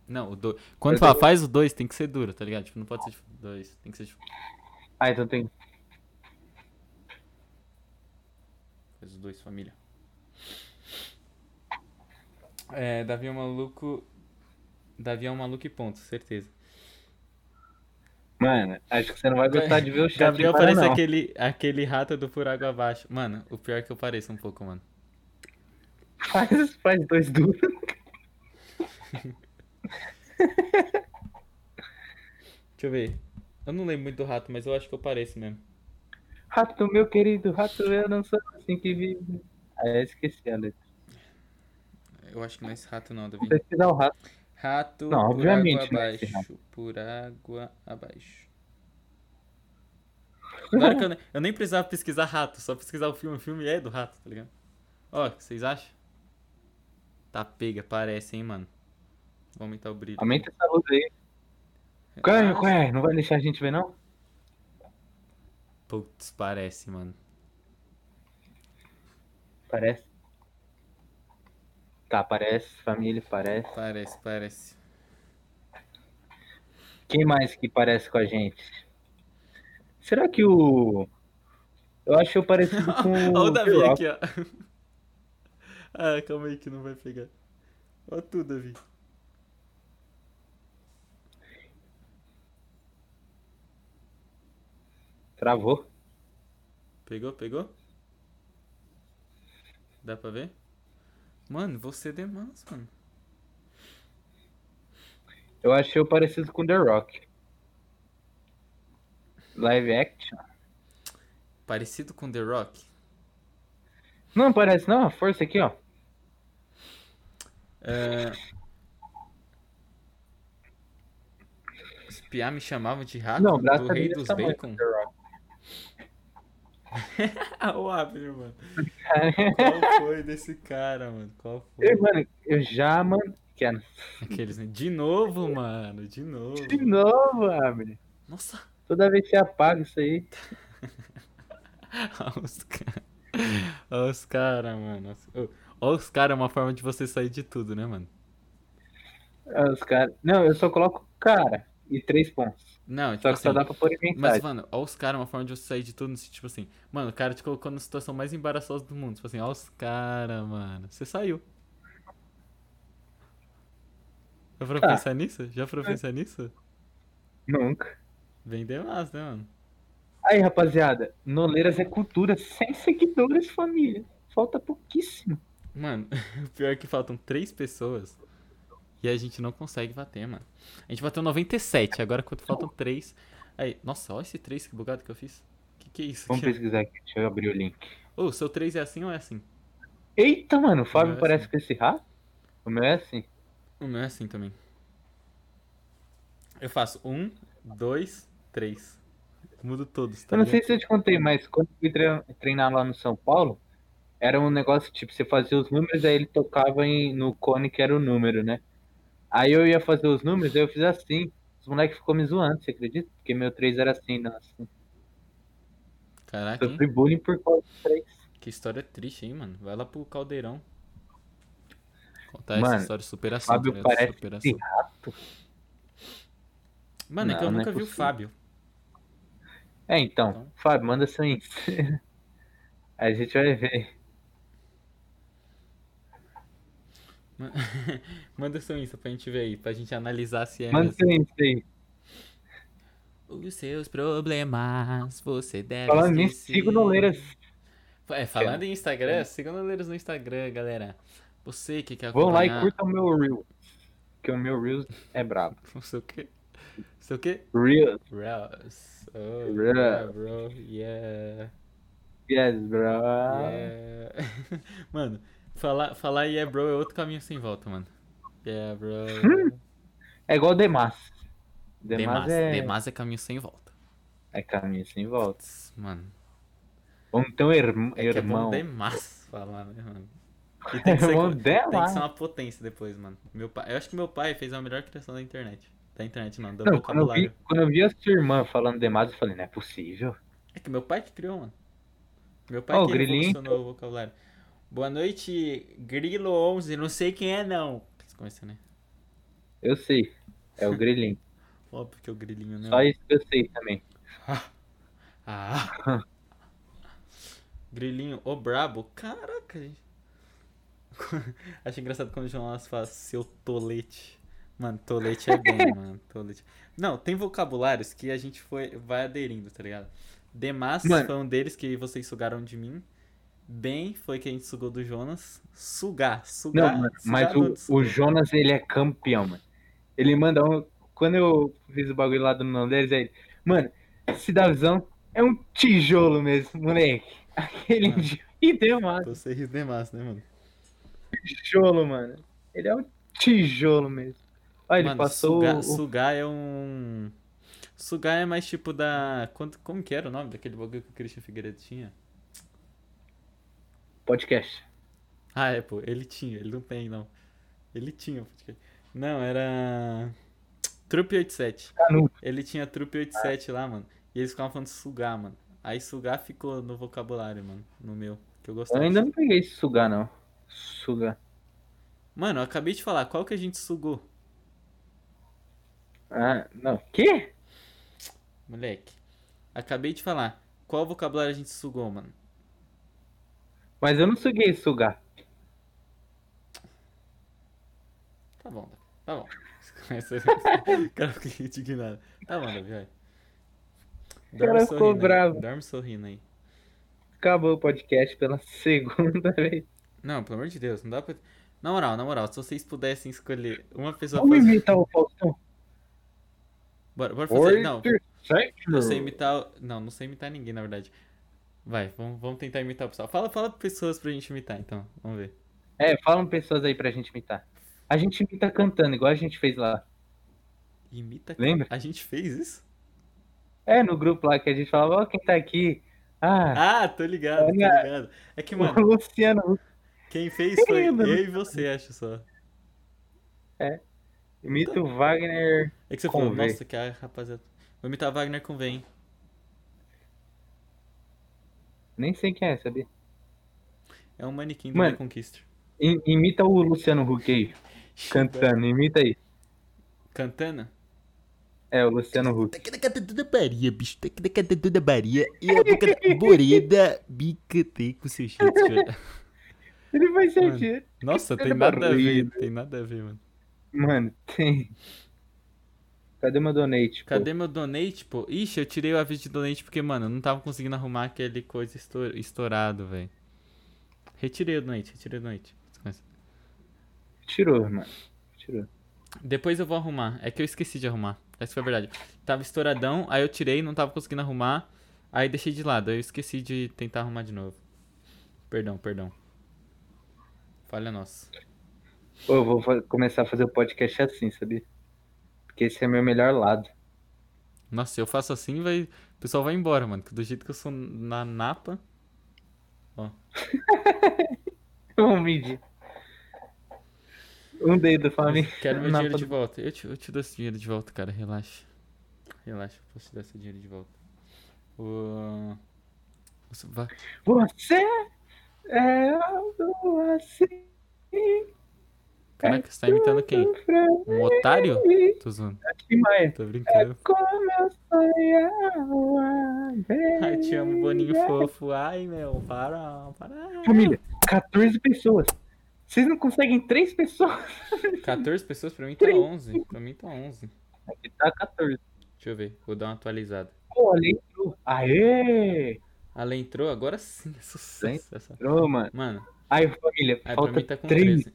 Não, o 2. Quando o fala dois. faz o 2, tem que ser duro, tá ligado? Tipo, não pode ser tipo 2. Tem que ser tipo. Ah, então tem. Faz o 2, família. É, Davi é um maluco. Davi é um maluco e ponto, certeza. Mano, acho que você não vai gostar de ver o chat. Gabriel parece não. aquele, aquele rato do por água abaixo. Mano, o pior é que eu pareço um pouco, mano. Faz, faz dois duros. Deixa eu ver. Eu não lembro muito do rato, mas eu acho que eu pareço mesmo. Rato, meu querido, rato, eu não sou assim que vive. Ah, eu esqueci a letra. Eu acho que não é esse rato não, Davi. Pesquisar o rato. Rato Não, por obviamente água é abaixo. Por água abaixo. Agora que eu, nem, eu nem precisava pesquisar rato, só pesquisar o filme. O filme é do rato, tá ligado? Ó, o que vocês acham? Tá pega, parece, hein, mano. Vou aumentar o brilho. Aumenta essa luz aí. Qual é, Ah, qual é? Não vai deixar a gente ver, não? Putz, parece, mano. Parece. Tá, parece. Família, parece. Parece, parece. Quem mais que parece com a gente? Será que o. Eu acho eu parecido com Olha o Davi aqui, ó. ah, calma aí que não vai pegar. Olha tu, Davi. Travou. Pegou, pegou? Dá pra ver? Mano, você é demais, mano. Eu achei o parecido com The Rock. Live action? Parecido com The Rock? Não parece não, força aqui, ó. É... Os piá me chamavam de rato Não, do rei dos tamanho, bacon. The Rock. o Abner, mano. Qual foi desse cara, mano? Qual foi? Eu, mano, eu já, mano. Aqueles, né? De novo, mano. De novo. De novo, Abre. Nossa. Toda vez que você apaga isso aí. Olha os caras. Olha os caras, mano. Olha os caras, é uma forma de você sair de tudo, né, mano? Ah, Os caras. Não, eu só coloco cara e três pontos. Não, tipo Só que só assim, dá pra pôr Mas, mano, olha os caras, uma forma de você sair de tudo, nesse tipo assim. Mano, o cara te colocou na situação mais embaraçosa do mundo. Tipo assim, olha os caras, mano. Você saiu. Já foram Tá. pensar nisso? Já foram pensar nisso? Nunca. Bem demais, né, mano? Aí, rapaziada, Noleiras é cultura, sem seguidores, família. Falta pouquíssimo. Mano, o pior é que faltam três pessoas e a gente não consegue bater, mano. A gente bateu 97, agora quanto faltam três. Aí, nossa, olha esse três, que bugado que eu fiz. Que que é isso? Vamos pesquisar aqui, deixa eu abrir o link. Ô, o seu três é assim ou é assim? Eita, mano, o Fábio meu é parece assim. com esse rato? O meu é assim. O meu é assim também. Eu faço um, dois, três. Mudo todos, tá Eu não sei se eu te contei, mas quando eu fui tre- treinar lá no São Paulo, era um negócio tipo, você fazia os números, aí ele tocava em- no cone que era o número, né? Aí eu ia fazer os números, aí eu fiz assim. Os moleques ficou me zoando, você acredita? Porque meu 3 era assim, não assim. Caraca? Sofri bullying por causa do 3. Que história triste, hein, mano? Vai lá pro caldeirão. Contar Mano, essa história de superação. Fábio ligado? parece superação. rato. Mano, é que eu Não, não é nunca vi o. Fábio. É, então, Então. Fábio, manda seu Insta. Aí a gente vai ver. Manda seu Insta pra gente ver aí, pra gente analisar se é Manda seu Insta aí. Os seus problemas, você deve Falando nisso, siga o Noleiras. É, falando em Instagram, siga o Noleiros no Instagram, galera. Você que quer Vão lá e acompanhar... curtam o meu Reels. Porque o meu Reels é brabo. O seu quê? O seu quê? Reels. Ross. Oh, Reels. yeah, bro. Yeah. Yes, bro. Yeah. mano, falar, falar yeah, bro é outro caminho sem volta, mano. Yeah, bro. É igual Demas. Demas, Demas, é... Demas é caminho sem volta. é caminho sem volta. Mano, Vamos ter um irm- é que é bom irmão. demais falar, né, mano? E tem que, ser, Irmão tem que ser Demas. uma potência depois, mano. Meu pai, eu acho que meu pai fez a melhor criação da internet. Da internet, não, do Não, quando eu, vi, vocabulário. quando eu vi a sua irmã falando Demas, eu falei, não é possível. É que meu pai que criou, mano. Meu pai Ó, o que revolucionou o vocabulário. Boa noite, Grilo 11, não sei quem é não. Né? Eu sei. É o grilinho. Óbvio que é o grilinho, né? Só isso que eu sei também. Ah. Grilinho, ô brabo. Caraca, gente. Acho engraçado quando o Jonas fala seu tolete. Mano, tolete é bem, mano. Tolete. Não, tem vocabulários que a gente foi, vai aderindo, tá ligado? Demas Mano. foi um deles que vocês sugaram de mim. Bem foi que a gente sugou do Jonas. Sugar, sugar. Não, mano, mas o, o. Jonas, ele é campeão, mano. Ele manda um. Quando eu fiz o bagulho lá do não deles, aí, ele, mano, Davizão é um tijolo mesmo, moleque. Aquele Mano. de Demas, Você né, mano? tijolo, mano. Ele é um tijolo mesmo. Olha, ele passou. sugar, o- sugar é um. Sugar é mais tipo da. Como que era o nome daquele bagulho que o Christian Figueiredo tinha? Podcast. Ah, é, pô, ele tinha, ele não tem, não. Ele tinha, podcast. Não, era. Trupe 87. Canudo. Ele tinha Trupe 87 lá, mano. E eles ficavam falando sugar, mano. Aí sugar ficou no vocabulário, mano. No meu. Que eu Eu gostava. ainda não peguei esse sugar, não. Sugar. Mano, eu acabei de falar, qual que a gente sugou? Ah, não. Quê? Moleque. Acabei de falar. Qual vocabulário a gente sugou, mano? Mas eu não suguei sugar. Tá bom, tá bom. O cara fica indignado. Tá bom, Davi, vai. cara ficou sorrindo aí. bravo. Dorme sorrindo aí. Acabou o podcast pela segunda vez. Não, pelo amor de Deus, não dá pra. Na moral, na moral, se vocês pudessem escolher uma pessoa Vamos fazer. imitar o Faustão. Bora, bora fazer. Não, não sei imitar. Não, não sei imitar ninguém, na verdade. Vai, vamos, vamos tentar imitar o pessoal. Fala, fala pessoas pra gente imitar, então. Vamos ver. É, falam pessoas aí pra gente imitar. A gente imita cantando, igual a gente fez lá. Imita. Lembra? A gente fez isso? É, no grupo lá que a gente falava, ó, quem tá aqui? Ah, Ah, tô ligado, tô ligado. É que, mano, Luciano. quem fez foi eu e você, acho só. Imita o Wagner. É que você falou, nossa, que a rapaziada. Vou imitar Wagner com Vem. Nem sei quem é, sabia? É um manequim do Mano. I- imita o Luciano Huck aí, cantando. Imita aí. Cantando? É, o Luciano Huck. Da Bahia, bicho. Da Bahia. E a boca da Boreda bica tem com seu jeito. Ele vai ser? Nossa, tem nada a ver, tem nada a ver, mano. Mano, tem. Cadê meu donate? pô? Cadê meu donate, pô? Ixi, eu tirei o aviso de donate porque, mano, eu não tava conseguindo arrumar aquele coisa estou- estourado, velho. Retirei o donate, retirei o donate. Tirou, mano. Tirou. Depois eu vou arrumar. É que eu esqueci de arrumar. Essa foi a verdade. Tava estouradão, aí eu tirei, não tava conseguindo arrumar. Aí deixei de lado. Aí eu esqueci de tentar arrumar de novo. Perdão, perdão. Falha nossa. Eu vou começar a fazer o podcast assim, sabia? Porque esse é meu melhor lado. Nossa, se eu faço assim, vai... o pessoal vai embora, mano. Do jeito que eu sou na napa. Vamos medir. Um dedo, família. Quero meu dinheiro de volta. Eu te, eu te dou esse dinheiro de volta, cara. Relaxa. Relaxa, eu posso te dar esse dinheiro de volta. O... Você vai- Você é algo assim. Caraca, você tá imitando quem? Um otário? Tô zoando. Tô brincando. Como eu sonhava. Ai, te amo, boninho fofo. Ai, meu, para, para. Família, 14 pessoas. Vocês não conseguem 3 pessoas? 14 pessoas? Pra mim tá 11. Pra mim tá 11. Aqui tá 14. Deixa eu ver, vou dar uma atualizada. Pô, ali entrou. Aê! Ela entrou, agora sim, é sucesso. Entrou, mano. Mano, Aí, família, aí pra falta mim tá com 3. 13.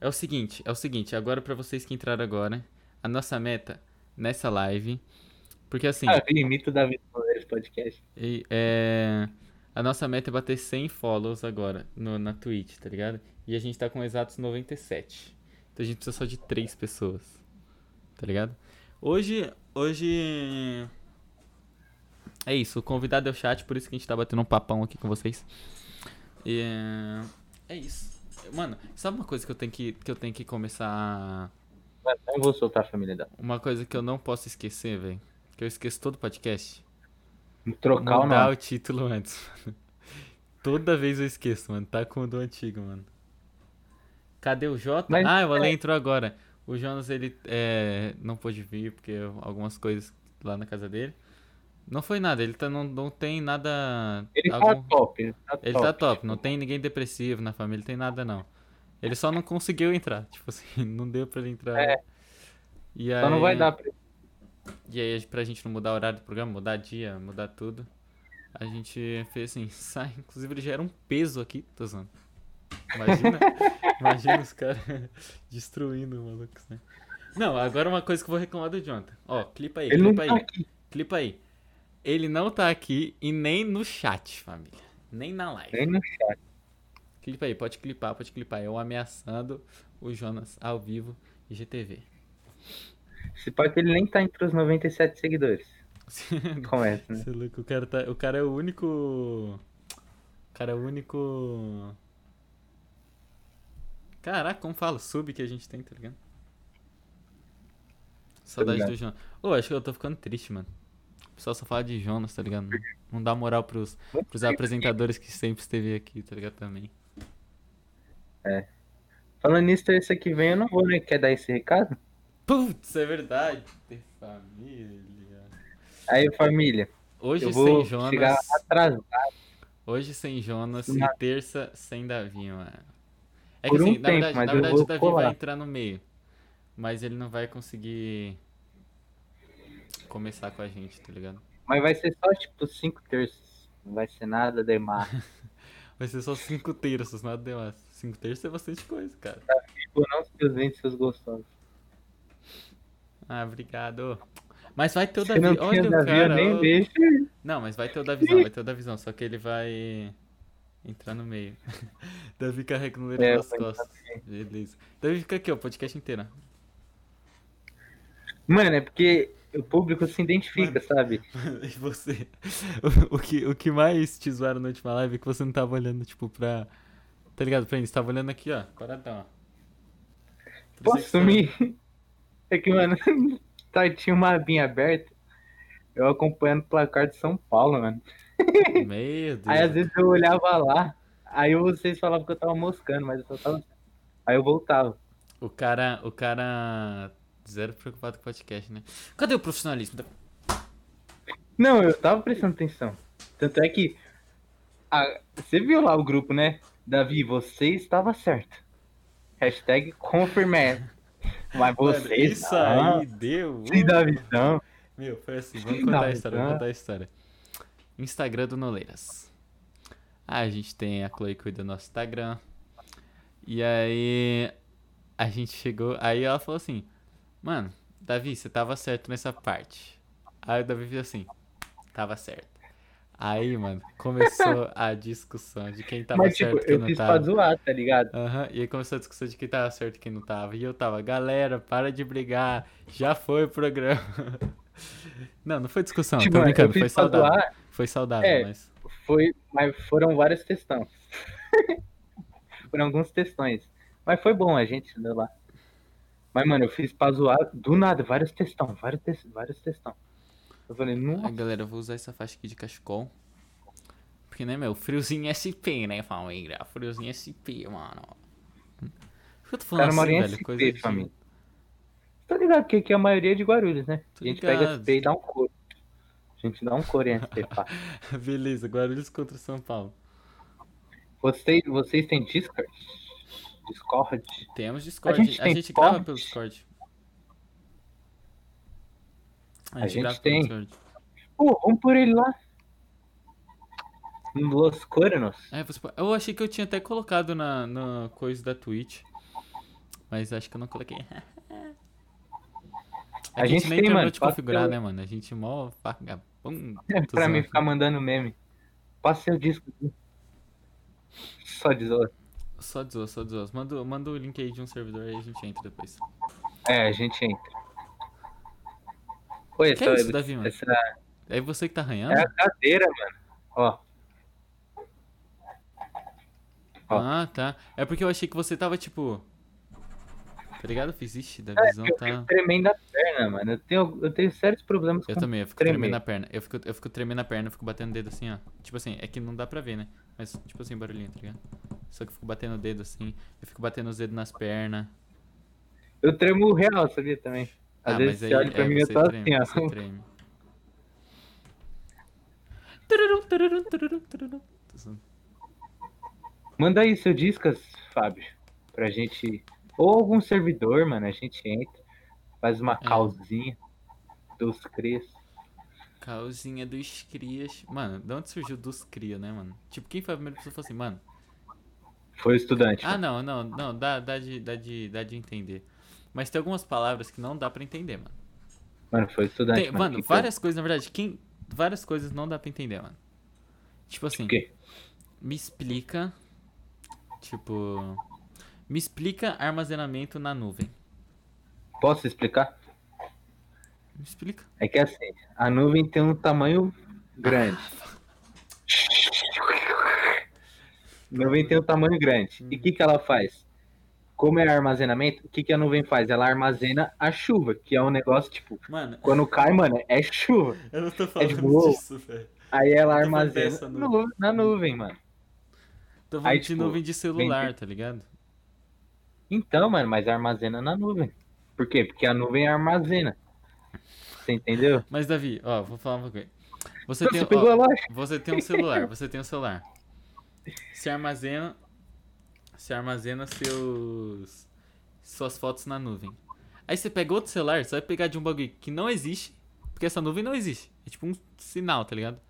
É o seguinte, é o seguinte, agora pra vocês que entraram agora, a nossa meta nessa live, porque assim, Ah, eu imito o David nesse podcast. E, é, a nossa meta é bater 100 follows agora no, na Twitch, tá ligado? E a gente tá com exatos 97. Então a gente precisa só de 3 pessoas. Tá ligado? Hoje. Hoje. É isso, o convidado é o chat, por isso que a gente tá batendo um papão aqui com vocês. E, é, é isso. Mano, sabe uma coisa que eu tenho que, que, eu tenho que começar a. Não vou soltar a família dela. Uma coisa que eu não posso esquecer, velho. Que eu esqueço todo podcast. Trocar o Mudar nome. o título antes, mano. Toda vez eu esqueço, mano. Tá com o do antigo, mano. Cadê o Jota? Mas- ah, o Ale entrou agora. O Jonas, ele é, não pôde vir porque algumas coisas lá na casa dele. Não foi nada, ele tá, não, não tem nada. Ele algum- tá top. Ele tá ele top. tá top, não tem ninguém depressivo na família, tem nada não. Ele só não conseguiu entrar, tipo assim, não deu pra ele entrar. É. E Só não vai dar pra e aí, pra gente não mudar o horário do programa, mudar dia, mudar tudo, a gente fez assim, sai. Inclusive ele já era um peso aqui, tô zoando. Imagina, imagina os caras destruindo malucos, né? Não, agora uma coisa que eu vou reclamar do Jonathan. Ó, clipa aí, Ele não clipa tá aí, clipa aí. Ele não tá aqui e nem no chat, família. Nem na live. Nem no chat. Clipa aí, pode clipar, pode clipar. Eu ameaçando o Jonas ao vivo IGTV. Se pode que ele nem tá entre os 97 seguidores. Começa, né? Você é louco, o cara, tá, o cara é o único. O cara é o único. Caraca, como fala? Sub que a gente tem, tá ligado? Saudade ligado. do Jonas. Ô, acho que eu tô ficando triste, mano. Pessoal só fala de Jonas, tá ligado? Não, dá moral pros, pros apresentadores que sempre esteve aqui, tá ligado? Também. Falando nisso, terça que vem eu não vou, né? Quer dar esse recado? Putz, é verdade. Família. Aí, família, Hoje eu sem Jonas. chegar atrasado. Hoje sem Jonas e terça sem Davi, mano. É que Por um assim, na tempo, verdade, mas na verdade o Davi colar. vai entrar no meio. Mas ele não vai conseguir começar com a gente, tá ligado? Mas vai ser só, tipo, cinco terços. Não vai ser nada demais. Vai ser só 5 terços, nada demais. 5 terços é bastante coisa, cara. Tipo, não seus dentes, seus gostosos. Ah, obrigado. Mas vai ter o Se Davi. Olha o Davi, cara. nem ó. deixo. Não, mas vai ter o da visão, vai ter o da visão, só que ele vai entrar no meio. Davi carrega no leiro É, entrar costas. Beleza. Davi fica aqui, ó, o podcast inteiro. Mano, é porque o público se identifica, sabe? E você? O, o que, o que mais te zoaram na última live é que você não tava olhando, tipo, pra. Tá ligado? Pra ele, você tava olhando aqui, ó. Paradão, ó. Por Posso sumir? É que, mano, tá, tinha uma abinha aberta. Eu acompanhando o placar de São Paulo, mano. Meu Deus. Aí às vezes eu olhava lá, aí vocês falavam que eu tava moscando, mas eu só tava. Aí eu voltava. O cara. O cara. Zero preocupado com o podcast, né? Cadê o profissionalismo? Não, eu tava prestando atenção. Tanto é que. a- você viu lá o grupo, né? Davi, você estava certo. Hashtag confirmé. Mas Mano, você. isso não. aí deu. Se dá visão. Meu, foi assim, vamos contar não, a história, vamos contar a história. Instagram do Noleiras. Ah, a gente tem a Chloe que cuida do nosso Instagram. E aí a gente chegou, aí ela falou assim: "Mano, Davi, você tava certo nessa parte". Aí o Davi fez assim: "Tava certo". Aí, mano, começou a discussão de quem tava Mas, certo tipo, e quem eu não fiz tava. pra zoar, tá ligado? Aham, e aí começou a discussão de quem tava certo e quem não tava. E eu tava, galera, para de brigar, já foi o programa. Não, não foi discussão, tipo, tô eu brincando, fiz foi saudável. zoar, Foi saudável, É. mas. foi, mas foram várias questões. foram alguns textões. Mas foi bom, a gente deu lá. Mas, mano, eu fiz pra zoar do nada, vários textão, vários, te vários textão. Eu falei, nossa, galera, eu vou usar essa faixa aqui de cachecol. Porque, né, meu, friozinho SP, né, família? Friozinho SP, mano. Por que eu tô falando cara assim, velho? SP, Coisa de... família. Tá ligado que aqui a maioria é de Guarulhos, né? Tô a gente ligado. pega SP e dá um couro. A gente dá um couro em SP, pá. Beleza, Guarulhos contra São Paulo. Vocês, vocês têm Discord? Discord? Temos Discord. A gente gente, tem grava pelo Discord. A gente grava tem. pelo Discord. Pô, vamos por ele lá. Los Coronos. É, você Eu achei que eu tinha até colocado na, na coisa da Twitch. Mas acho que eu não coloquei. A gente nem tem, mano, de configurar, né, mano? A gente mó vagabundo. É pra mim ficar mandando meme. Passa seu disco. Só de zoa. Só de zoas, só de zoas. Manda, manda o link aí de um servidor aí a gente entra depois. É, a gente entra. Oi, Que é isso, Davi, mano? essa É você que tá arranhando? é a cadeira, mano. Ó, ó. Ah, tá. É porque eu achei que você tava tipo. Tá ligado? Eu fiz, ixi, da É, visão eu tá. fico tremendo a perna, mano. Eu tenho, eu tenho sérios problemas Eu com também, eu fico tremer. tremendo a perna. Eu fico, eu fico tremendo a perna, eu fico batendo o dedo assim, ó. Tipo assim, é que não dá pra ver, né? Mas, tipo assim, barulhinho, tá ligado? Só que eu fico batendo o dedo assim, eu fico batendo os dedos nas pernas. Eu tremo real, sabia também. Às ah, vezes mas aí você olha pra é, mim e eu você tô treme, assim, você ó. treme. Tô zoando. Manda aí seu discas, Fábio. Pra gente. Ou algum servidor, mano. A gente entra. Faz uma É. causinha. Dos crias. Calzinha dos crias. Mano, de onde surgiu dos cria, né, mano? Tipo, quem foi a primeira pessoa que falou assim, mano? Foi o estudante. Ah, não, não, não, dá, dá, de, dá, de, dá de entender. Mas tem algumas palavras que não dá pra entender, mano. Mano, foi o estudante. Tem- mano, foi? várias coisas, na verdade, quem, várias coisas não dá pra entender, mano. Tipo assim, O quê? me explica. Tipo. Me explica armazenamento na nuvem. Posso explicar? Me explica. É que assim, a nuvem tem um tamanho grande. A nuvem tem um tamanho grande. E o que, que ela faz? Como é armazenamento, o que, que a nuvem faz? Ela armazena a chuva, que é um negócio, tipo, Mano, quando cai, mano, é chuva. eu não tô falando boa. disso, velho. Aí ela armazena no- na nuvem, mano. Tô falando Aí, de tipo, nuvem de celular, vem- tá ligado? Então, mano, mas armazena na nuvem. Por quê? Porque a nuvem armazena. Você entendeu? Mas, Davi, ó, vou falar uma coisa. Você Você tem, ó. Você tem um celular, você tem um celular. Se armazena. Se armazena seus. Suas fotos na nuvem. Aí você pega outro celular, você vai pegar de um bagulho que não existe. Porque essa nuvem não existe. É tipo um sinal, tá ligado?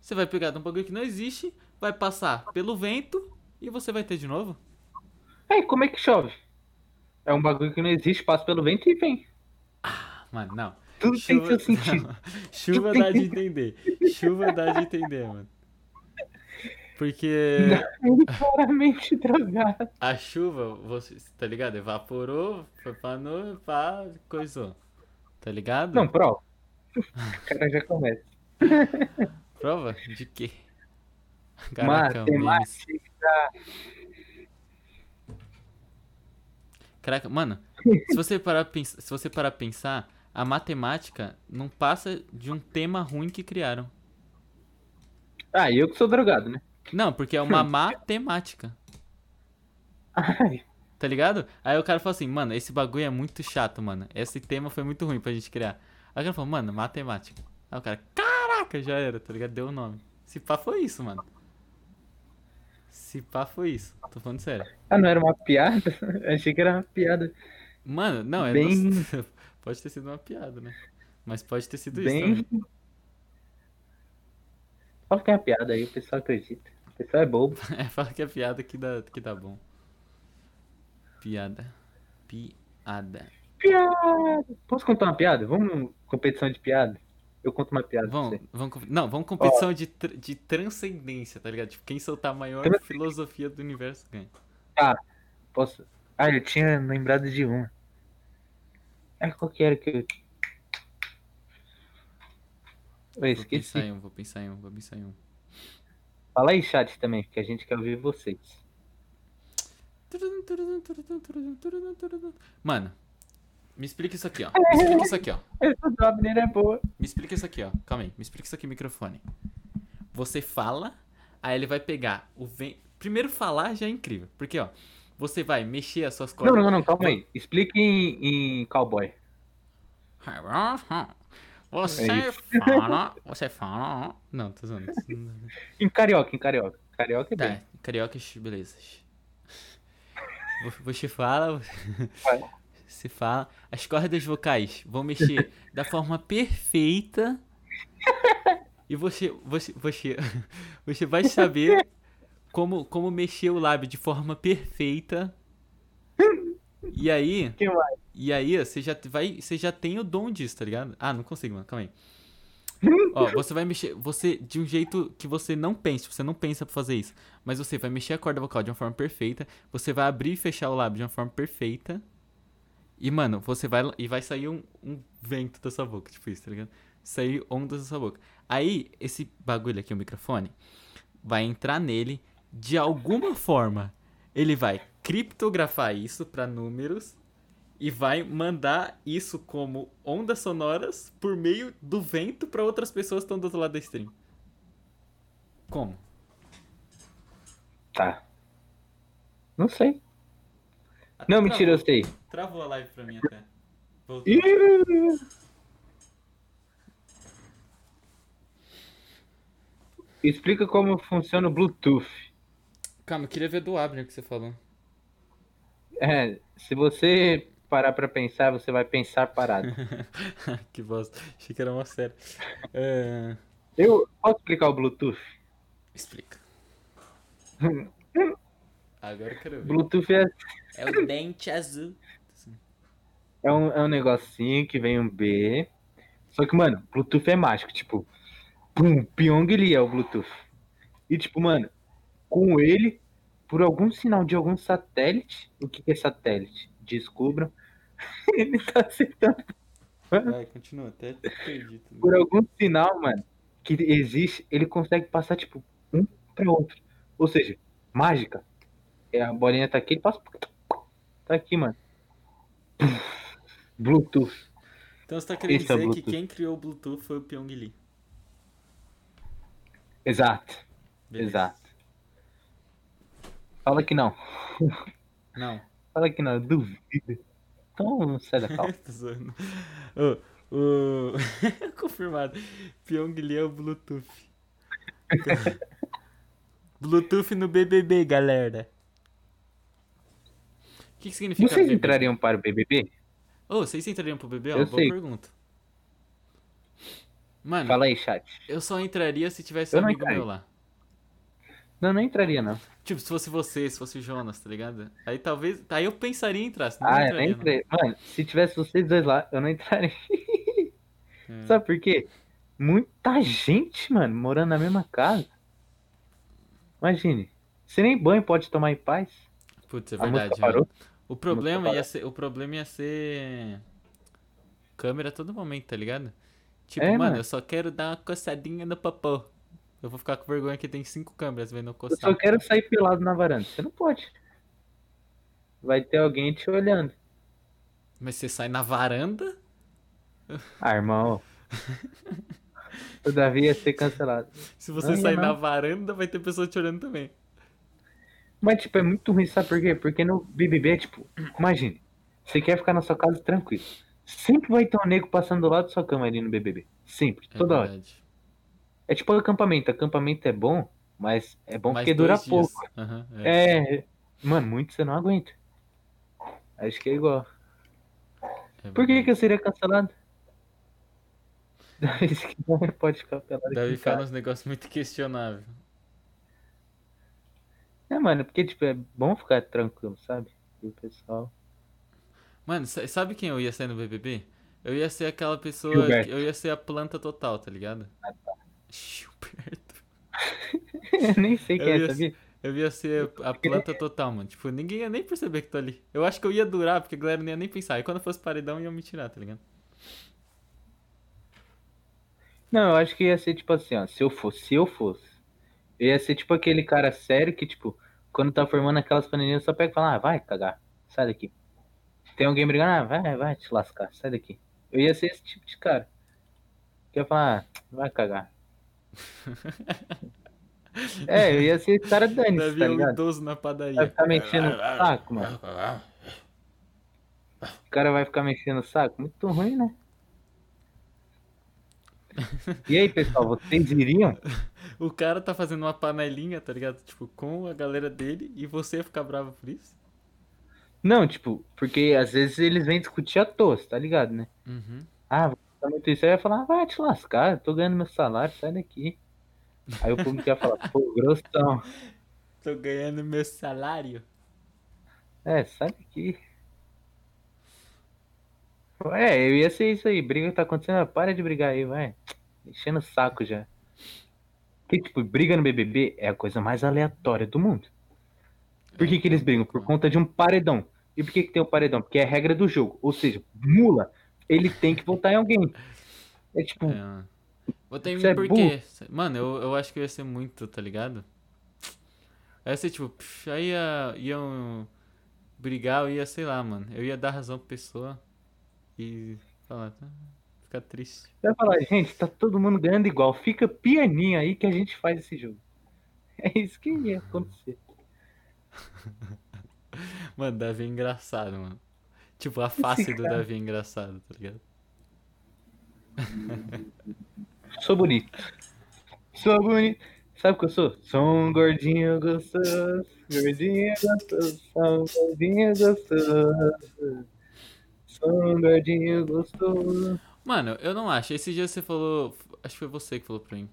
Você vai pegar de um bagulho que não existe, vai passar pelo vento e você vai ter de novo. Aí, como é que chove? É um bagulho que não existe, passa pelo vento e vem. Mano, não. Tudo tem seu sentido. não. Chuva dá de entender. Chuva dá de entender, mano. Porque Ele claramente drogado. a chuva, você, tá ligado? Evaporou, foi pra nuvem, pá, coisou. Tá ligado? Não, prova. O cara já começa. Prova? De quê? Caraca, memes. Caraca, mano, se você parar se você parar pensar, a matemática não passa de um tema ruim que criaram. Ah, eu que sou drogado, né? Não, porque é uma matemática. Ai, Tá ligado? Aí o cara fala assim, mano, esse bagulho é muito chato, mano. Esse tema foi muito ruim pra gente criar. Aí o cara falou, mano, matemática. Aí o cara, caraca, já era, tá ligado? Deu o nome. Se pá foi isso, mano. Se pá foi isso. Tô falando sério. ah, não era uma piada? Achei que era uma piada. Mano, não, é. Bem- nossa, Pode ter sido uma piada, né? Mas pode ter sido isso Bem. também. Fala que é uma piada aí, o pessoal acredita. O pessoal é bobo. É, fala que é piada que dá, que dá bom. Piada. Piada. Piada! Posso contar uma piada? Vamos competição de piada? Eu conto uma piada pra Vamos, você. vamos, com- não, vamos competição de, tr- de transcendência, tá ligado? Tipo, quem soltar a maior Trans- filosofia do universo ganha. Posso? Ah, eu tinha lembrado de uma. Ah, qual que era que eu. Eu Vou esqueci. pensar em um, vou pensar em um, vou pensar em um. Fala aí, chat também, que a gente quer ouvir vocês. Mano, me explica isso aqui, ó. Me explica isso aqui, ó. Essa do Abner é boa. Me explica isso aqui, ó. Calma aí. Me explica isso aqui, microfone. Você fala, aí ele vai pegar o vento. Primeiro falar já é incrível. Porque, ó, você vai mexer as suas Não, cordas. não, não, calma aí. Explique em, em cowboy. Você É fala. Você fala. Não, tô zoando. Em carioca, em carioca. Carioca é bem. Tá, cariocas, beleza. Vo- Você fala. Vai. Você fala. As cordas vocais vão mexer da forma perfeita. E você, você, você, você vai saber como, como mexer o lábio de forma perfeita. E aí, e aí você já vai, você já tem o dom disso, tá ligado? Ah, não consigo, mano. Calma aí. Ó, você vai mexer, você de um jeito que você não pensa, você não pensa pra fazer isso, mas você vai mexer a corda vocal de uma forma perfeita, você vai abrir e fechar o lábio de uma forma perfeita. E mano, você vai e vai sair um, um vento da sua boca, tipo isso, tá ligado? Sair ondas da sua boca. Aí esse bagulho aqui, o microfone, vai entrar nele de alguma forma. Ele vai criptografar isso pra números e vai mandar isso como ondas sonoras por meio do vento pra outras pessoas que estão do outro lado da stream. Como? Tá. Não sei. Não, travou. mentira, eu sei. Travou a live pra mim até. Voltou. Explica como funciona o Bluetooth. Calma, eu queria ver do Abner que você falou. É, se você parar pra pensar, você vai pensar parado. que bosta. Achei que era uma série. É... Eu posso explicar o Bluetooth? Explica. Agora eu quero ver. Bluetooth é, É o dente azul. é, um, é um negocinho que vem um B. Só que, mano, Bluetooth é mágico. Tipo, pum, Pyongyi é o Bluetooth. E, tipo, mano, com ele, por algum sinal de algum satélite, o que, que é satélite? Descubram. ele tá acertando. Vai, continua. Até perdi tudo. Por algum sinal, mano, que existe, ele consegue passar, tipo, um pra outro. Ou seja, mágica. É, a bolinha tá aqui, ele passa. Tá aqui, mano. Bluetooth. Então você tá querendo Esse é dizer que Bluetooth. quem criou o Bluetooth foi o Pyong Lee. Exato, Beleza. exato. Fala que não. Não. Fala que não, eu duvido. Então, sai da calma. Tô zoando. Ô, o... Confirmado. Pyong Lee é o Bluetooth. Bluetooth no BBB, galera. O que, que significa Vocês BBB? entrariam para o BBB? Ô, vocês entrariam pro BBB? Ó, Eu boa sei. pergunta. Mano, Fala aí, chat. eu só entraria se tivesse Eu um não amigo entraria. meu lá. Não, não entraria, não. Tipo, se fosse você, se fosse o Jonas, tá ligado? Aí talvez. Aí eu pensaria em entrar, senão Ah, não eu entraria. nem não. entrei. Mano, se tivesse vocês dois lá, eu não entraria. É. Sabe por quê? Muita gente, mano, morando na mesma casa. Imagine. Você nem banho pode tomar em paz. Putz, é A verdade. parou. velho. O problema ia ser. O problema ia ser. Câmera a todo momento, tá ligado? Tipo, É, mano, mano. eu só quero dar uma coçadinha no popô. Eu vou ficar com vergonha que tem cinco câmeras vendo eu Eu coçar. só quero sair pelado na varanda. Você não pode. Vai ter alguém te olhando. Mas você sai na varanda? Ah, irmão. O Davi ia ser cancelado. Se você Não sair não. na varanda, vai ter pessoa te olhando também. Mas, tipo, é muito ruim, sabe por quê? Porque no BBB é tipo, imagine, você quer ficar na sua casa tranquilo. Sempre vai ter um nego passando do lado da sua cama ali no BBB. Sempre, É toda hora. verdade. É tipo acampamento. Acampamento é bom, mas é bom Mais porque dura dias. pouco. Aham, é. É, mano, muito você não aguenta. Acho que é igual. É Por que, que eu seria cancelado? Pode ficar Deve ficar uns negócios muito questionáveis. É, mano, porque, tipo, é bom ficar tranquilo, sabe? E o pessoal. Mano, sa- sabe quem eu ia ser no BBB? Eu ia ser aquela pessoa. Gilberto. Eu ia ser a planta total, tá ligado? Gilberto. Eu nem sei quem Eu é, ia- sabia? Eu ia ser a planta total, mano. Tipo, ninguém ia nem perceber que tô ali. Eu acho que eu ia durar, porque a galera não ia nem pensar. E quando fosse paredão, iam me tirar, tá ligado? Não, eu acho que ia ser tipo assim, ó. Se eu fosse, se eu fosse, eu ia ser tipo aquele cara sério que, tipo, quando tá formando aquelas panelinhas, só pega e fala, ah, vai cagar, sai daqui. Tem alguém brigando, ah, vai, vai te lascar, sai daqui. Eu ia ser esse tipo de cara. Que ia falar, ah, vai cagar. É, eu ia ser esse cara dane Davi tá ligado? idoso na Vai padaria. ficar mexendo o saco, mano. O cara vai ficar mexendo o saco? Muito ruim, né? E aí, pessoal, vocês iriam? O cara tá fazendo uma panelinha, tá ligado? Tipo, com a galera dele e você ficar bravo por isso? Não, tipo, porque às vezes eles vêm discutir à toa, tá ligado, né? Uhum. Ah, tá muito isso. Aí ia falar, ah, vai te lascar, eu tô ganhando meu salário, sai daqui. Aí o público ia falar, pô, grossão. Tô ganhando meu salário. É, sai daqui. É, eu ia ser isso aí, briga que tá acontecendo, ah, para de brigar aí, vai. Enchendo o saco já. Que, tipo, briga no BBB é a coisa mais aleatória do mundo. Por que, que eles brigam? Por conta de um paredão. E por que, que tem um paredão? Porque é a regra do jogo. Ou seja, mula, ele tem que votar em alguém. É tipo, É. Votei em mim é por quê? Mano, eu, eu acho que ia ser muito, tá ligado? Ia ser tipo, pff, aí ia, iam brigar, eu ia, sei lá, mano. Eu ia dar razão pra pessoa e falar, tá, ficar triste. vai falar, gente, tá todo mundo ganhando igual. Fica pianinho aí que a gente faz esse jogo. É isso que ia acontecer. Mano, Davi é engraçado, mano. Tipo, a face do cara. Davi é engraçado, tá ligado? Sou bonito. Sou bonito. Sabe o que eu sou? Sou um gordinho gostoso. Gordinho gostoso. Sou um gordinho gostoso. Sou um gordinho gostoso. Mano, eu não acho. Esse dia você falou. Acho que foi você que falou pra mim.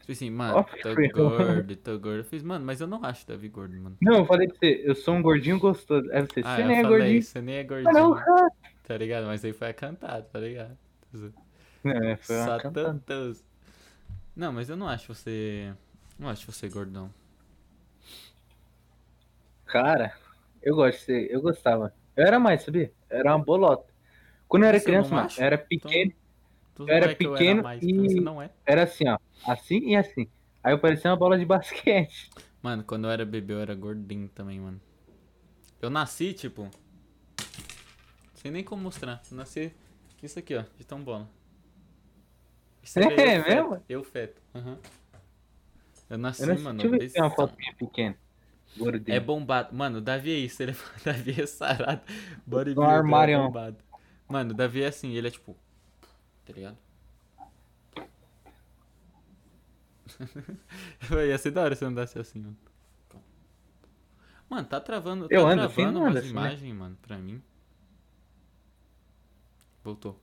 Tipo assim, mano, tô eu. gordo, tô gordo. Eu fiz, mano, mas eu não acho Davi gordo, mano. Não, eu falei pra você, eu sou um gordinho gostoso. Aí você, Ah, você nem é falei, gordinho. você nem é gordinho. Tá ligado? Mas aí foi a cantada, tá ligado? Não, é, foi Só tantos. Não, mas eu não acho você. Não acho você gordão. Cara, eu gosto de ser, eu gostava. Eu era mais, sabia? Eu era uma bolota. Quando eu era Você criança, mano, eu era pequeno, Tu Eu era é que eu pequeno era mais, e- é. era assim, ó. Assim e assim. Aí eu parecia uma bola de basquete. Mano, quando eu era bebê eu era gordinho também, mano. Eu nasci, tipo. Sem nem como mostrar. Eu nasci. Isso aqui, ó, de tão bola. Isso É aqui eu feto, mesmo? Eu feto. aham. Eu nasci, Eu não sei, mano. deixa eu ver se tem uma minha pequena. Gordinho. É bombado. Mano, o Davi é isso. Ele é... Davi é sarado. Um Bodybuilder é armário. bombado. Mano, o Davi é assim. Ele é tipo... Tá ligado? Ia ser da hora se eu andasse assim, mano. Mano, tá travando, tá Eu ando assim, travando não ando umas assim, né? imagens, mano, pra mim. Voltou.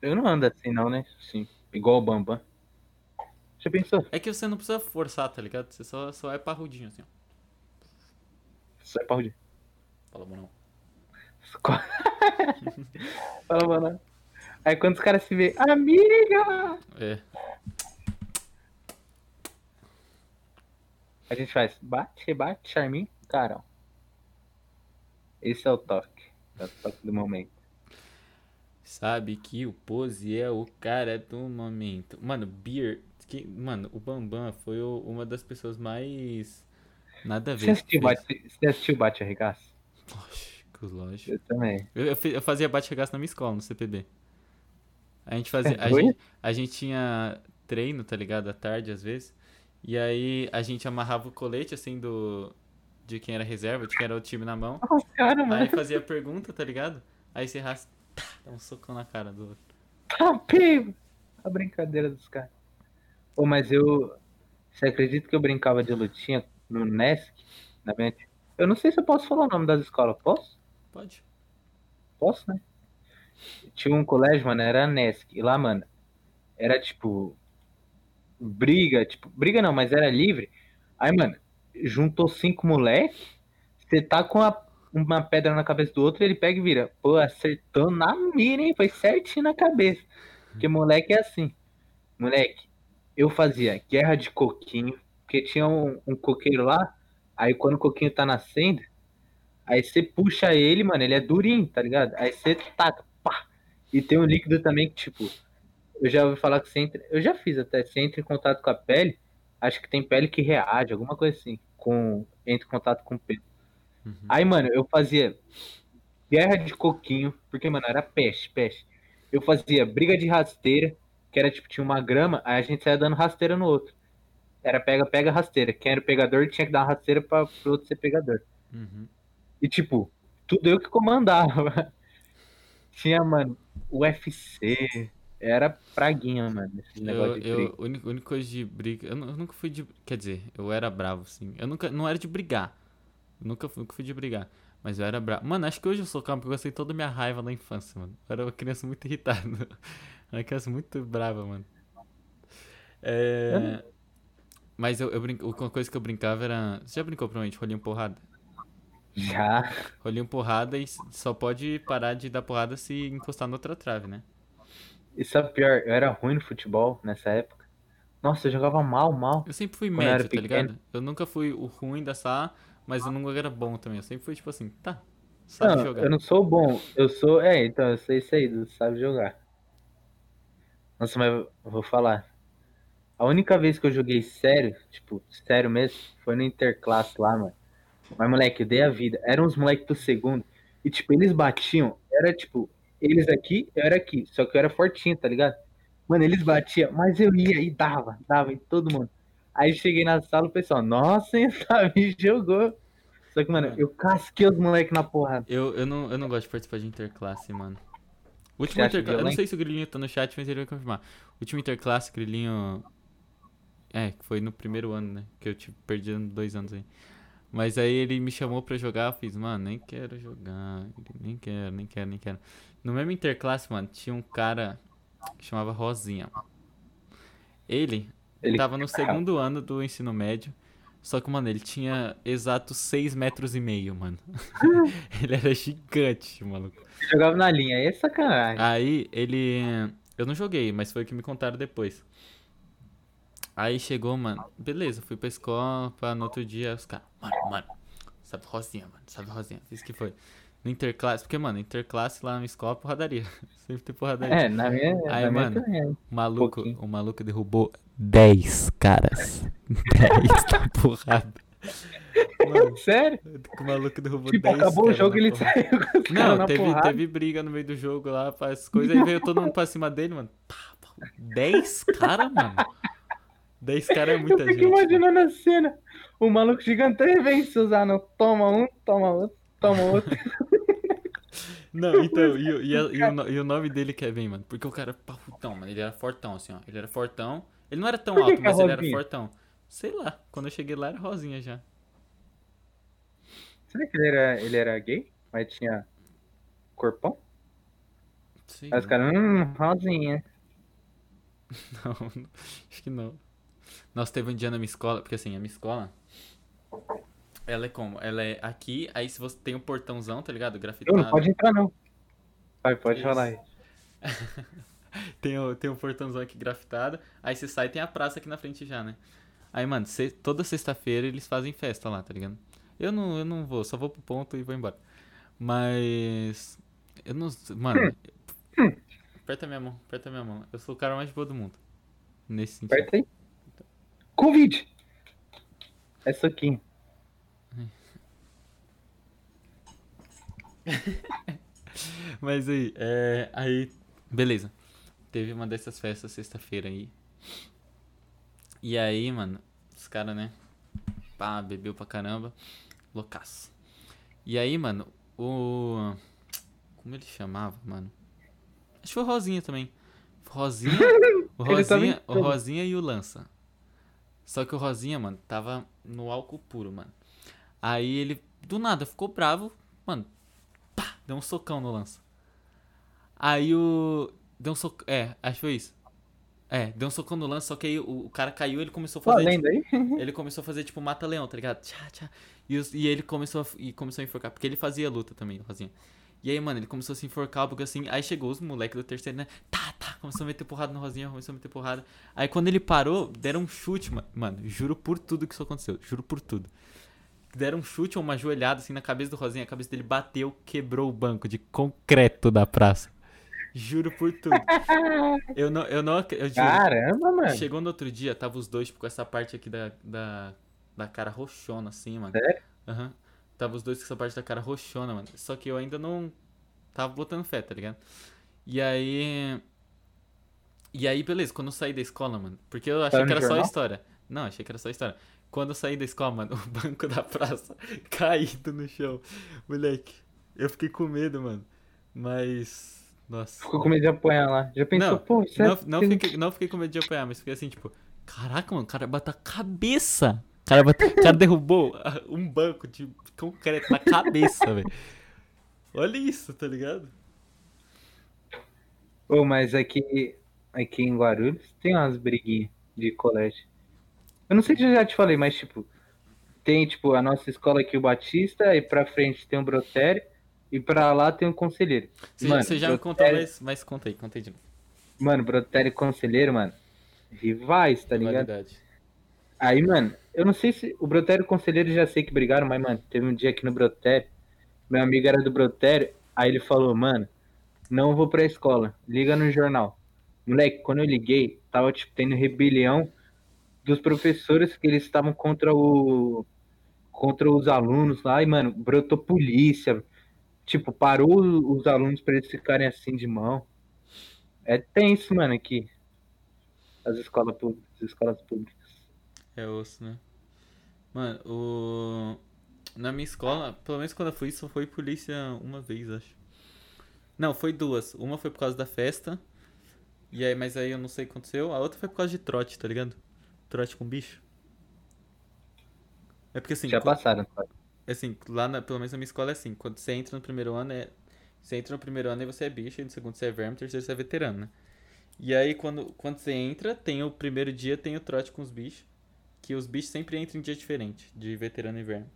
Eu não ando assim não, né? Sim. Igual o Bambam. Já pensou? É que você não precisa forçar, tá ligado? Você só, só é parrudinho, assim, ó. Só é parrude. Fala, mano. Fala, mano. Aí quando os caras se vê, amiga! É. A gente faz bate, rebate, charminho, carão. Esse é o toque. É o toque do momento. Sabe que o Pose é o cara do momento. Mano, Beer. Que, mano, o Bambam foi o- uma das pessoas mais. Nada a ver. Você assistiu, bate, você assistiu Bate Arregaço? Lógico, lógico. Eu também. Eu, eu eu fazia bate-regaço na minha escola, no CPB. A gente fazia. A Oi? gente, a gente tinha treino, tá ligado? À tarde, às vezes. E aí a gente amarrava o colete, assim, do. De quem era reserva, de quem era o time na mão. Os mano. Aí fazia pergunta, tá ligado? Aí você raspa, tá, dá um socão na cara do outro. Tá. A brincadeira dos caras. Pô, mas eu. Você acredita que eu brincava de lutinha no Nesc? Na minha... Eu não sei se eu posso falar o nome das escolas. Posso? Pode. Posso, né? Tinha um colégio, mano, era Nesc. E lá, mano, era tipo. Briga, tipo, briga não, mas era livre. Aí, mano, juntou cinco moleque. Você tá com a- uma pedra na cabeça do outro, ele pega e vira. Pô, acertou na mira, hein? Foi certinho na cabeça. Porque moleque é assim. Moleque, eu fazia guerra de coquinho, porque tinha um, um coqueiro lá. Aí quando o coquinho tá nascendo, aí você puxa ele, mano, ele é durinho, tá ligado? Aí você taca, pá. E tem um líquido também que, tipo, eu já ouvi falar que você entra. Eu já fiz até, você entra em contato com a pele, acho que tem pele que reage, alguma coisa assim, com entra em contato com o pelo. Uhum. Aí, mano, eu fazia guerra de coquinho, porque, mano, era peste, peste. Eu fazia briga de rasteira, que era tipo, tinha uma grama, aí a gente saía dando rasteira no outro. Era pega, pega, rasteira. Quem era o pegador tinha que dar uma rasteira pra, pro outro ser pegador. Uhum. E, tipo, tudo eu que comandava. Tinha, mano, UFC. Era praguinha, mano, esse Eu, negócio de eu, briga. única, única coisa de briga. Eu, eu nunca fui de. Quer dizer, eu era bravo, assim. Eu nunca. Não era de brigar. Eu nunca fui, nunca fui de brigar. Mas eu era bravo. Mano, acho que hoje eu sou calmo porque eu gostei toda a minha raiva na infância, mano. Eu era uma criança muito irritada. Era uma criança muito brava, mano. É. Mas eu, eu brinco, uma coisa que eu brincava era. Você já brincou provavelmente rolinho porrada? Já. Rolinho porrada e só pode parar de dar porrada se encostar na outra trave, né? E sabe pior? Eu era ruim no futebol nessa época. Nossa, eu jogava mal, mal. Eu sempre fui médio, tá ligado? Eu nunca fui o ruim da sala, mas eu nunca era bom também. Eu sempre fui tipo assim, tá, sabe Não, jogar. eu não sou bom. Eu sou. É, então, eu sei isso aí, sabe jogar. Nossa, mas eu vou falar. A única vez que eu joguei sério, tipo, sério mesmo, foi no Interclasse lá, mano. Mas, moleque, eu dei a vida. Eram os moleques do segundo. E, tipo, eles batiam. Era, tipo, eles aqui, eu era aqui. Só que eu era fortinho, tá ligado? Mano, eles batiam, mas eu ia e dava, dava em todo mundo. Aí cheguei na sala, o pessoal, nossa, hein, Davi jogou. Só que, mano, eu casquei os moleques na porrada. Eu, eu, não, eu não gosto de participar de interclasse, mano. O último interclasse. Eu não sei se o Grilinho tá no chat, mas ele vai confirmar. O último interclasse, Grilinho. É, que foi no primeiro ano, né? Que eu tive, perdi dois anos aí. Mas aí ele me chamou pra jogar, eu fiz, mano, nem quero jogar. Ele, Nem quero, nem quero, nem quero. No mesmo interclasse, mano, tinha um cara que chamava Rosinha. Ele Ele tava no segundo ano do ensino médio. Só que, mano, ele tinha exatos 6 metros e meio, mano. ele era gigante, maluco. jogava na linha, é sacanagem. Aí ele. Eu não joguei, mas foi o que me contaram depois. Aí chegou, mano. Beleza, fui pra escola, pra no outro dia os caras. Mano, mano. Sabe Rosinha, mano. Sabe Rosinha. Fiz que foi. No interclasse. Porque, mano, interclasse lá na minha escola, porradaria. Sempre tem porradaria. É, na minha, Aí, na minha mano, também. O maluco, pouquinho. o maluco derrubou 10 caras. 10 na porrada. Mano, Sério? o maluco derrubou Tipo, 10 acabou o jogo na ele saiu com os Não, teve, porrada. teve briga no meio do jogo lá, faz coisas, aí veio todo mundo pra cima dele, mano. Pá, pá, 10 caras, mano. 10 caras é Eu muita fico gente. imaginando a cena. O maluco gigante vem Suzano, toma um, toma outro, toma outro. Não, então, e, o- e, e o, e o nome dele que é bem, mano. Porque o cara é parrutão, mano. Ele era fortão, assim, ó. Ele era fortão. Ele não era tão alto, é mas ele era fortão. Sei lá, quando eu cheguei lá era rosinha já. Será que ele era, ele era gay? Mas tinha corpão? Sei Aí os caras, hum, rosinha. Não, acho que não. Nossa, teve um dia na minha escola, porque assim, a minha escola. Ela é como? Ela é aqui, aí se você tem um portãozão, tá ligado? Grafitado. não pode entrar, não. Vai, pode Isso. falar aí. tem, o, tem um portãozão aqui grafitado. Aí você sai e tem a praça aqui na frente já, né? Aí, mano, se- toda sexta-feira eles fazem festa lá, tá ligado? Eu não, eu não vou, só vou pro ponto e vou embora. Mas. Eu não. Mano. aperta minha mão, aperta minha mão. Eu sou o cara mais boa do mundo. Nesse sentido. Aperta aí. Convite. É soquinho. Mas aí, é, aí, beleza. Teve uma dessas festas sexta-feira aí. E aí, mano, os caras, né? Pá, bebeu pra caramba. Loucaço. E aí, mano, o. Como ele chamava, mano? Acho que foi o Rosinha também. Rosinha. O Rosinha, o. Rosinha e o Lança. Só que o Rosinha, mano, tava no álcool puro, mano. Aí ele, do nada, ficou bravo. Mano, pá, deu um socão no Lança. Aí o. Deu um socão. É, acho que foi isso. É, deu um socão no Lança, só que aí o, o cara caiu ele começou a Tô fazer. lendo aí? Tipo, ele começou a fazer tipo mata-leão, tá ligado? Tchá, tchá. E, os- e ele começou a, e começou a enforcar, porque ele fazia luta também, Rosinha. E aí, mano, ele começou a se enforcar, porque assim. Aí chegou os moleques do terceiro, né? Tá, tá. Começou a meter porrada no Rosinha, começou a meter porrada. Aí quando ele parou, deram um chute, ma- mano. Juro por tudo que isso aconteceu. Juro por tudo. Deram um chute ou uma joelhada assim na cabeça do Rosinha. A cabeça dele bateu, quebrou o banco de concreto da praça. Juro por tudo. Eu não, eu não, eu juro. Caramba, mano. Chegou no outro dia, tava os dois tipo, com essa parte aqui da, da, da cara roxona, assim, mano. Sério? Aham. Tava os dois com essa parte da cara roxona, mano. Só que eu ainda não tava botando fé, tá ligado? E aí. E aí, beleza, quando eu saí da escola, mano. Porque eu achei Saiu que era só história. Não, achei que era só história. Quando eu saí da escola, mano, o banco da praça caído no chão. Moleque, eu fiquei com medo, mano. Mas. Nossa. Ficou com medo de apanhar lá. Já pensou, Não, pô, isso é- Não, não, fiquei, não fiquei com medo de apanhar, mas fiquei assim, tipo, caraca, mano, o cara bateu a cabeça. O cara, bateu, o cara derrubou um banco de concreto na cabeça, velho. Olha isso, tá ligado? Ô, mas aqui, aqui em Guarulhos tem umas briguinhas de colégio. Eu não sei se eu já te falei, mas tipo, tem tipo a nossa escola aqui, o Batista, e pra frente tem o Brotério, e pra lá tem o Conselheiro. Você, Mano, você já me contou, Brotério- mas, mas conta aí, conta aí de novo. Mano, Brotério e Conselheiro, mano, rivais, tá ligado? Validade. Aí, mano, eu não sei se o Brotério e o Conselheiro já sei que brigaram, mas, mano, teve um dia aqui no Brotério, meu amigo era do Brotério, aí ele falou, mano, não vou pra escola, liga no jornal. Moleque, quando eu liguei, tava, tipo, tendo rebelião dos professores que eles estavam contra o... contra os alunos lá, e, mano, brotou polícia, tipo, parou os alunos pra eles ficarem assim de mão. É tenso, mano, aqui. As escolas públicas, as escolas públicas. É osso, né? Mano, o. Na minha escola, pelo menos quando eu fui, só foi polícia uma vez, acho. Não, foi duas. Uma foi por causa da festa. E aí, mas aí eu não sei o que aconteceu. A outra foi por causa de trote, tá ligado? Trote com bicho. É porque assim, Já co- passaram, cara. assim, lá na, pelo menos na minha escola é assim, quando você entra no primeiro ano é. Você entra no primeiro ano e você é bicho, e no segundo você é verme, no terceiro você é veterano, né? E aí quando, quando você entra, tem o primeiro dia, tem o trote com os bichos. Que os bichos sempre entram em dia diferente, de veterano e verme.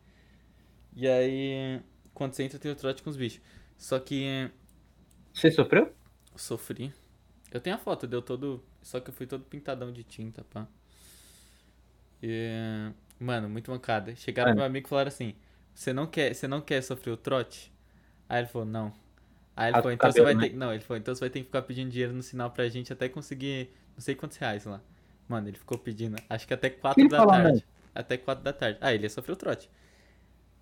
E aí, quando você entra, tem o trote com os bichos. Só que Você sofreu? eu sofri. Eu tenho a foto, deu todo. Só que eu fui todo pintadão de tinta, pá. E, mano, muito mancada. Chegaram Mano. meu amigo e falaram assim: Você não quer, você não quer sofrer o trote? Aí ele falou, não. Aí ele Ah, falou, então você cabelo, vai né? ter. Não, ele falou, então você vai ter que ficar pedindo dinheiro no sinal pra gente até conseguir não sei quantos reais lá. Mano, ele ficou pedindo, acho que até 4 ele da falou, tarde. mano? Até 4 da tarde. Ah, ele ia sofrer o trote.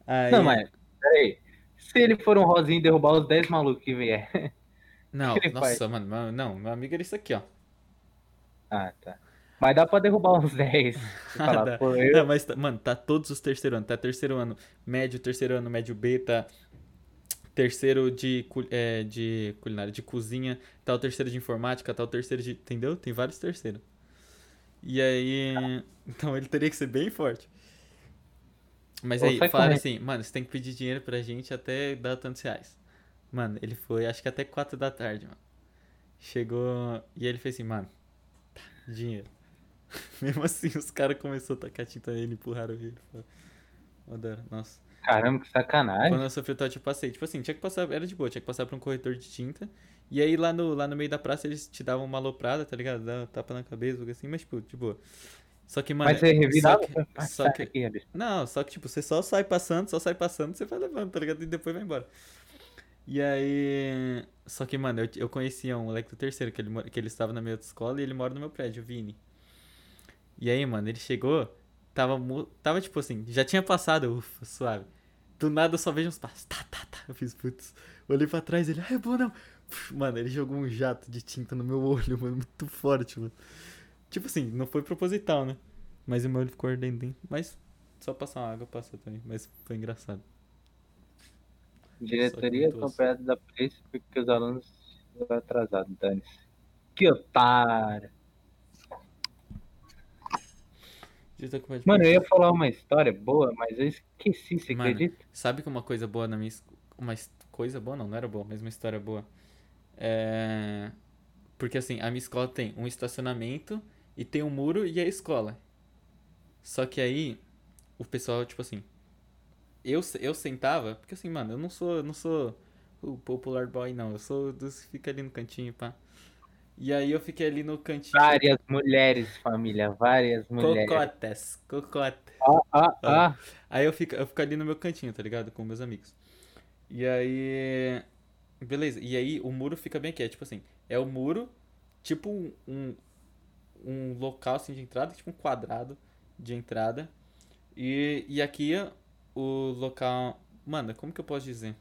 Aí, Não, mas, peraí. Se ele for um rosinho e derrubar os 10 malucos que vier. Não, ele nossa, faz? mano, não, meu amigo era isso aqui, ó. Ah, tá. Mas dá pra derrubar uns 10. Você Ah, falar, dá. pô, Não, eu. mas, tá- mano, tá todos os terceiro ano. Tá terceiro ano médio, terceiro ano médio B, tá terceiro de, é, de culinária, de cozinha, tá o terceiro de informática, tá o terceiro de... Entendeu? Tem vários terceiros. E aí... Então ele teria que ser bem forte. Mas Ou aí, falaram assim, mano, você tem que pedir dinheiro pra gente até dar tantos reais. Mano, ele foi, acho que até 4 da tarde, mano. Chegou... E ele fez assim, mano, tá, dinheiro. Mesmo assim, os caras começaram a tacar tinta nele, empurraram ele. Mandaram, nossa. Caramba, que sacanagem. Quando eu sofri o eu passei. Tipo assim, tinha que passar, era de boa, tinha que passar pra um corretor de tinta. E aí lá no, lá no meio da praça eles te davam uma aloprada, tá ligado? Dava um tapa na cabeça, algo assim, mas tipo, de boa. Só que, mano. Mas você revirava? só que- só que- aqui, Rabisco. Não, só que tipo, você só sai passando, só sai passando, você vai levando, tá ligado? E depois vai embora. E aí. Só que, mano, eu, eu conhecia um moleque do terceiro, que ele, que ele estava na minha outra escola e ele mora no meu prédio, o Vini. E aí, mano, ele chegou, tava, tava tipo assim, já tinha passado, ufa, suave. Do nada eu só vejo uns passos, tá, tá, tá. Eu fiz, putz. Olhei pra trás, ele, ah, é bom não. Mano, ele jogou um jato de tinta no meu olho, mano, muito forte, mano. Tipo assim, não foi proposital, né? Mas o meu olho ficou ardendo, hein? Mas só passar uma água passou também, mas foi engraçado. Diretoria que acompanhada da polícia porque os alunos chegaram atrasados, dane-se. Que otário. Com Mano, eu ia falar uma história boa, mas eu esqueci, você Mano, acredita? Sabe que uma coisa boa na minha. Uma coisa boa não, não era boa, mas uma história boa. É. Porque assim, a minha escola tem um estacionamento e tem um muro e a escola. Só que aí, o pessoal, tipo assim. Eu, eu sentava, porque assim, mano, eu não sou, eu não sou o popular boy, não. Eu sou dos que fica ali no cantinho, pá. E aí eu fiquei ali no cantinho. Várias mulheres, família, várias mulheres. Cocotas, cocotas. Ah, ah, ah. Aí eu fico, eu fico ali no meu cantinho, tá ligado? Com meus amigos. E aí. Beleza. E aí o muro fica bem aqui. É tipo assim, é o muro, tipo um, um, um local assim de entrada, tipo um quadrado de entrada. E, e aqui o local. Mano, como que eu posso dizer?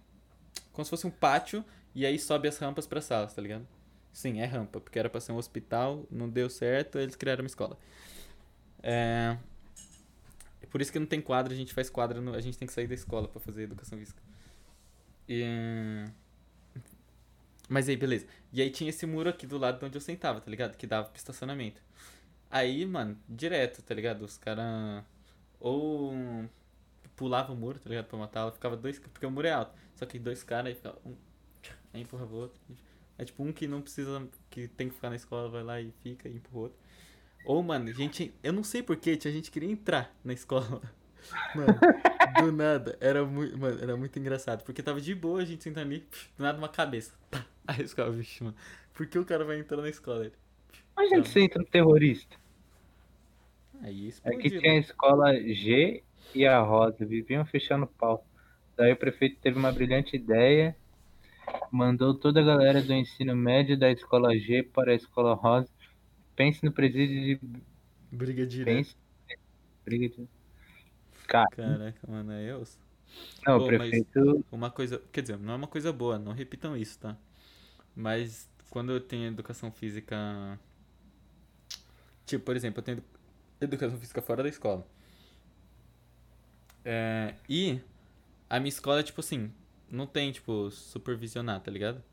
Como se fosse um pátio e aí sobe as rampas para salas, tá ligado? Sim, é rampa, porque era pra ser um hospital, não deu certo, eles criaram uma escola. É. é Por isso que não tem quadra, a gente faz quadra, no- a gente tem que sair da escola pra fazer educação física. E... Mas aí, beleza. E aí tinha esse muro aqui do lado de onde eu sentava, tá ligado? Que dava pro estacionamento. Aí, mano, direto, tá ligado? Os caras ou pulavam o muro, tá ligado? Pra matar, ficava dois, porque o muro é alto. Só que dois caras aí ficava um, aí empurrava o outro. É tipo um que não precisa, que tem que ficar na escola, vai lá e fica e empurra o outro. Ou, mano, gente, eu não sei porquê, a gente queria entrar na escola. Mano, do nada, era muito, mano, era muito engraçado, porque tava de boa a gente sentando ali, do nada uma cabeça. Tá. Aí eu ficava, vixe, mano, por que o cara vai entrar na escola? Ele, Imagina você entra no terrorista. Aí explodiu. tinha a escola G e a Rosa, viviam fechando pau. Daí o prefeito teve uma brilhante ideia, mandou toda a galera do ensino médio da escola G para a escola Rosa. Pense no presídio de. Briga direta. Pense. Briga de... Cara, Caraca, mano, aí eu... não, Pô, prefeito. Uma coisa, quer dizer, não é uma coisa boa, não repitam isso, tá? Mas quando eu tenho educação física. Tipo, por exemplo, eu tenho edu- educação física fora da escola. É, e a minha escola, tipo assim, não tem, tipo, supervisionar, tá ligado?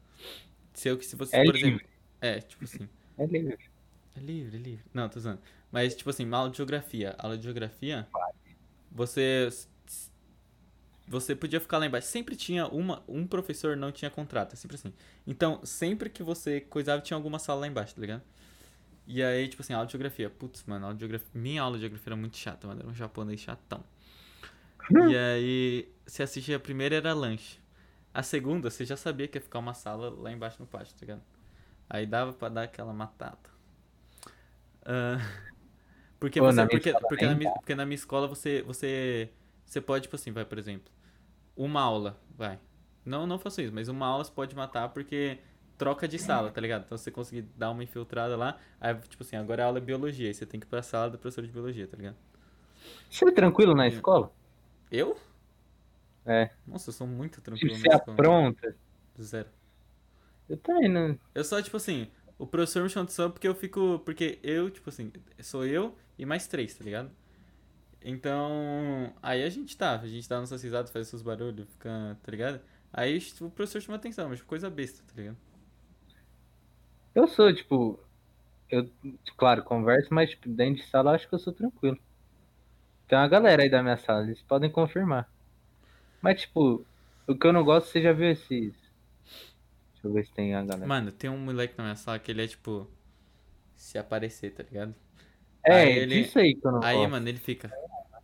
Se eu que se você, É por livre. exemplo. É, tipo assim. É livre. É livre, é livre. Não, tô usando. Mas, tipo assim, uma aula de geografia. Aula de geografia, você. Você podia ficar lá embaixo. Sempre tinha uma. Um professor não tinha contrato, é sempre assim. Então, sempre que você coisava, tinha alguma sala lá embaixo, tá ligado? E aí, tipo assim, aula de geografia. Putz, mano, aula de geografia. Minha aula de geografia era muito chata, mano. Era um japonês chatão. E aí, você assistia a primeira era lanche. A segunda, você já sabia que ia ficar uma sala lá embaixo no pátio, tá ligado? Aí dava pra dar aquela matada. Ah, porque, Pô, você, na minha porque, escola porque, na, porque na minha escola você, você, você pode, tipo assim, vai, por exemplo, uma aula, vai. Não, não faço isso, mas uma aula você pode matar porque troca de sala, tá ligado? Então você conseguir dar uma infiltrada lá, aí, tipo assim, agora a aula é biologia, aí você tem que ir pra sala do professor de biologia, tá ligado? Você é tranquilo na escola? Eu? É. Nossa, eu sou muito Tipo, tranquilo você apronta? Zero. Eu também não. Eu só, tipo assim, o professor me chama atenção porque eu fico. Porque eu, tipo assim, sou eu e mais três, tá ligado? Então. Aí a gente tá, a gente dá nossas risadas, faz seus barulhos, fica, tá ligado? Aí tipo, o professor chama atenção, mas coisa besta, tá ligado? Eu sou, tipo. Eu, claro, converso, mas tipo, dentro de sala eu acho que eu sou tranquilo. Tem uma galera aí da minha sala, eles podem confirmar. Mas, tipo, o que eu não gosto, você já viu esses. Deixa eu ver se tem a galera. Mano, tem um moleque na minha sala que ele é tipo. Se aparecer, tá ligado? É, Aí ele- disso aí que eu não Aí, gosto. mano, ele fica.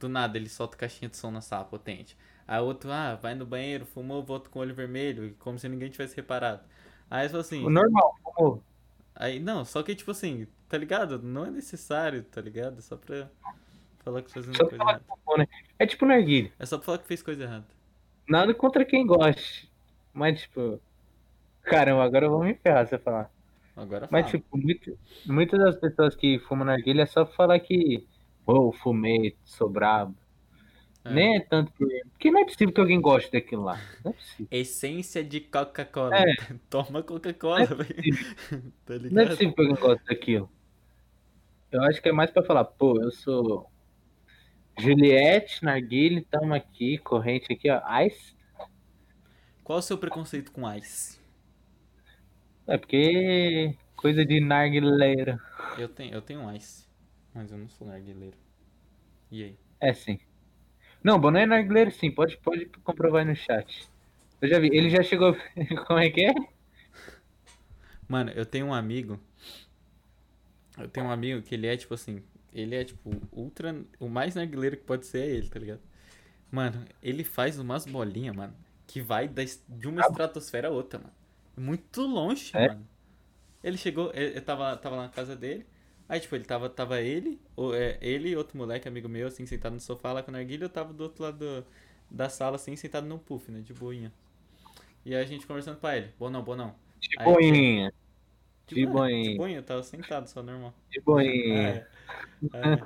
Do nada, ele solta caixinha de som na sala, potente. Aí outro, ah, vai no banheiro, fumou, volta com o olho vermelho, como se ninguém tivesse reparado. Aí falou assim. O normal, como... Aí, não, só que tipo assim, tá ligado? Não é necessário, tá ligado? Só pra falar que fazendo Só coisa errada. que né? É tipo narguilha. É só pra falar que fez coisa errada. Nada contra quem goste. Mas, tipo... Caramba, agora eu vou me ferrar se eu falar. Agora Mas, fala. tipo, muito, muitas das pessoas que fumam narguilha é só pra falar que... Pô, fumei, sou brabo. É. Nem é tanto por... Porque não é possível que alguém goste daquilo lá. Não é possível. Essência de Coca-Cola. É. Toma Coca-Cola, velho. tá Não é ligado? possível que alguém goste daquilo. Eu acho que é mais pra falar, pô, eu sou Juliette, Narguilha, tamo aqui, corrente aqui, ó. Ice. Qual o seu preconceito com Ice? É porque coisa de narguileira. Eu tenho, eu tenho um Ice, mas eu não sou narguileiro. E aí? É sim. Não, Boné é narguileiro sim, pode, pode comprovar aí no chat. Eu já vi, ele já chegou. Como é que é? Mano, eu tenho um amigo. Eu tenho um amigo que ele é tipo assim. Ele é tipo ultra. O mais narguileiro que pode ser é ele, tá ligado? Mano, ele faz umas bolinhas, mano. Que vai da de uma estratosfera a outra, mano. Muito longe, É? mano. Ele chegou, eu tava, tava lá na casa dele. Aí, tipo, ele tava, tava ele, o- é, ele e outro moleque, amigo meu, assim, sentado no sofá lá com a narguilha. Eu tava do outro lado do- da sala, assim, sentado num puff, né? De boinha. E aí a gente conversando com ele. Bom não, bom não. De Aí, boinha, De Tipo, é, boinha. De boinha, eu tava sentado só, normal. de boinha. É, é.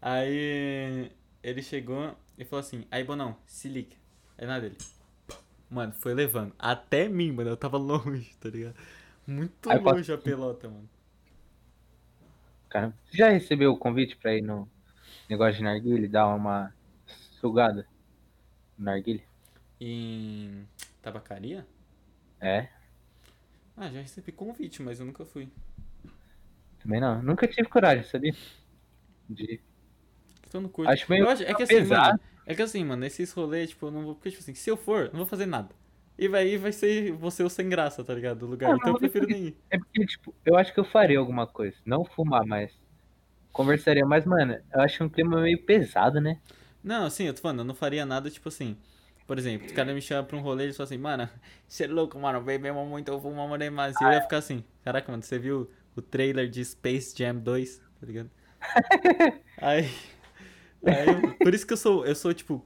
Aí ele chegou e falou assim, aí Bonão, se liga. É nada dele. Mano, foi levando. Até mim, mano. Eu tava longe, tá ligado? Muito Aí longe a pelota, mano. Cara, você já recebeu o convite pra ir no negócio de narguilha e dar uma sugada no narguilha? Em tabacaria? É, Ah, já recebi convite, mas eu nunca fui. Também não. Nunca tive coragem, sabia? De... Então não curto. Acho meio eu acho, é que assim, pesado. mano, é que assim, mano, esses rolês, tipo, eu não vou. Porque, tipo assim, se eu for, eu não vou fazer nada. E vai, vai ser você o sem graça, tá ligado? Do lugar. Não, então eu não, prefiro nem ir. É porque, tipo, eu acho que eu faria alguma coisa. Não fumar mais. Conversaria, mas, mano, eu acho um clima meio pesado, né? Não, sim, eu tô falando, eu não faria nada, tipo assim. Por exemplo, os caras me chamam pra um rolê e falam assim, mano, você é louco, mano, bebemos muito, eu fumo uma mais. E eu ia ficar assim, caraca, mano, você viu o trailer de Space Jam 2, tá ligado? aí, aí eu- por isso que eu sou, eu sou, tipo,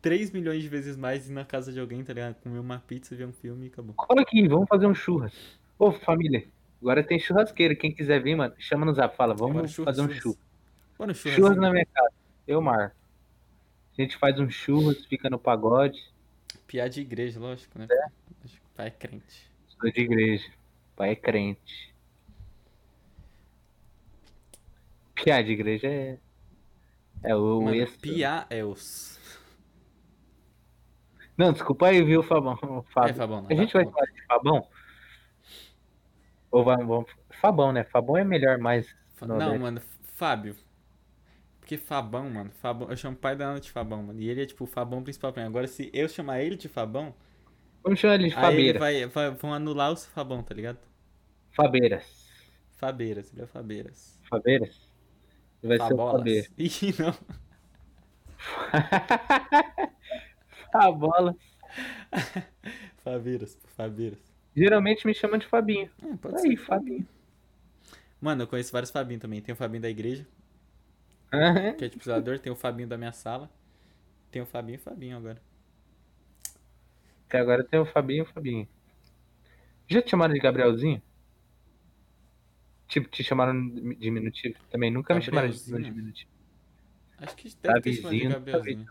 3 milhões de vezes mais ir na casa de alguém, tá ligado? Comer uma pizza, ver um filme e acabou. Cola aqui, vamos fazer um churras. Ô, família, agora tem churrasqueira. Quem quiser vir, mano, chama no zap, fala, vamos churras, fazer um churras. churras. Churras. Churras na minha casa. Eu, Mar. A gente faz um churras, fica no pagode. Piada de igreja, lógico, né? Que Pai é crente. Sou de igreja. Pai é crente. Piá de igreja é. É o Mano, extra. Pia é os. Não, desculpa aí, viu, Fabão? O Fábio. É, Fabão, A gente vai falar de Fabão? Ou vamos. Fabão, né? Fabão é melhor, mais. Não, Nordeste. mano, Fábio. Porque Fabão, mano, Fabão, eu chamo o pai da Ana de Fabão, mano. E ele é tipo o Fabão principal pra mim. Agora, se eu chamar ele de Fabão, Vamos chamar ele de aí ele vai, vai- vão anular o Fabão, tá ligado? Fabeiras. Fabeiras, ele é Fabeiras. Fabeiras? Vai ser o. Fabeira. Ih, não. Fabola. Fabeiras, pô, Fabeiras. Geralmente me chamam de Fabinho. É, pode Aí, ser Fabinho. Mano, eu conheço vários Fabinho também. Tem o Fabinho da igreja, Aham. que é tipo zelador. Tem o Fabinho da minha sala. Tem o Fabinho e o Fabinho agora. Que agora tem o Fabinho e o Fabinho. Já te chamaram de Gabrielzinho? Tipo, te chamaram de diminutivo? Também nunca me chamaram de diminutivo. Acho que deve ter chamado de Gabrielzinho.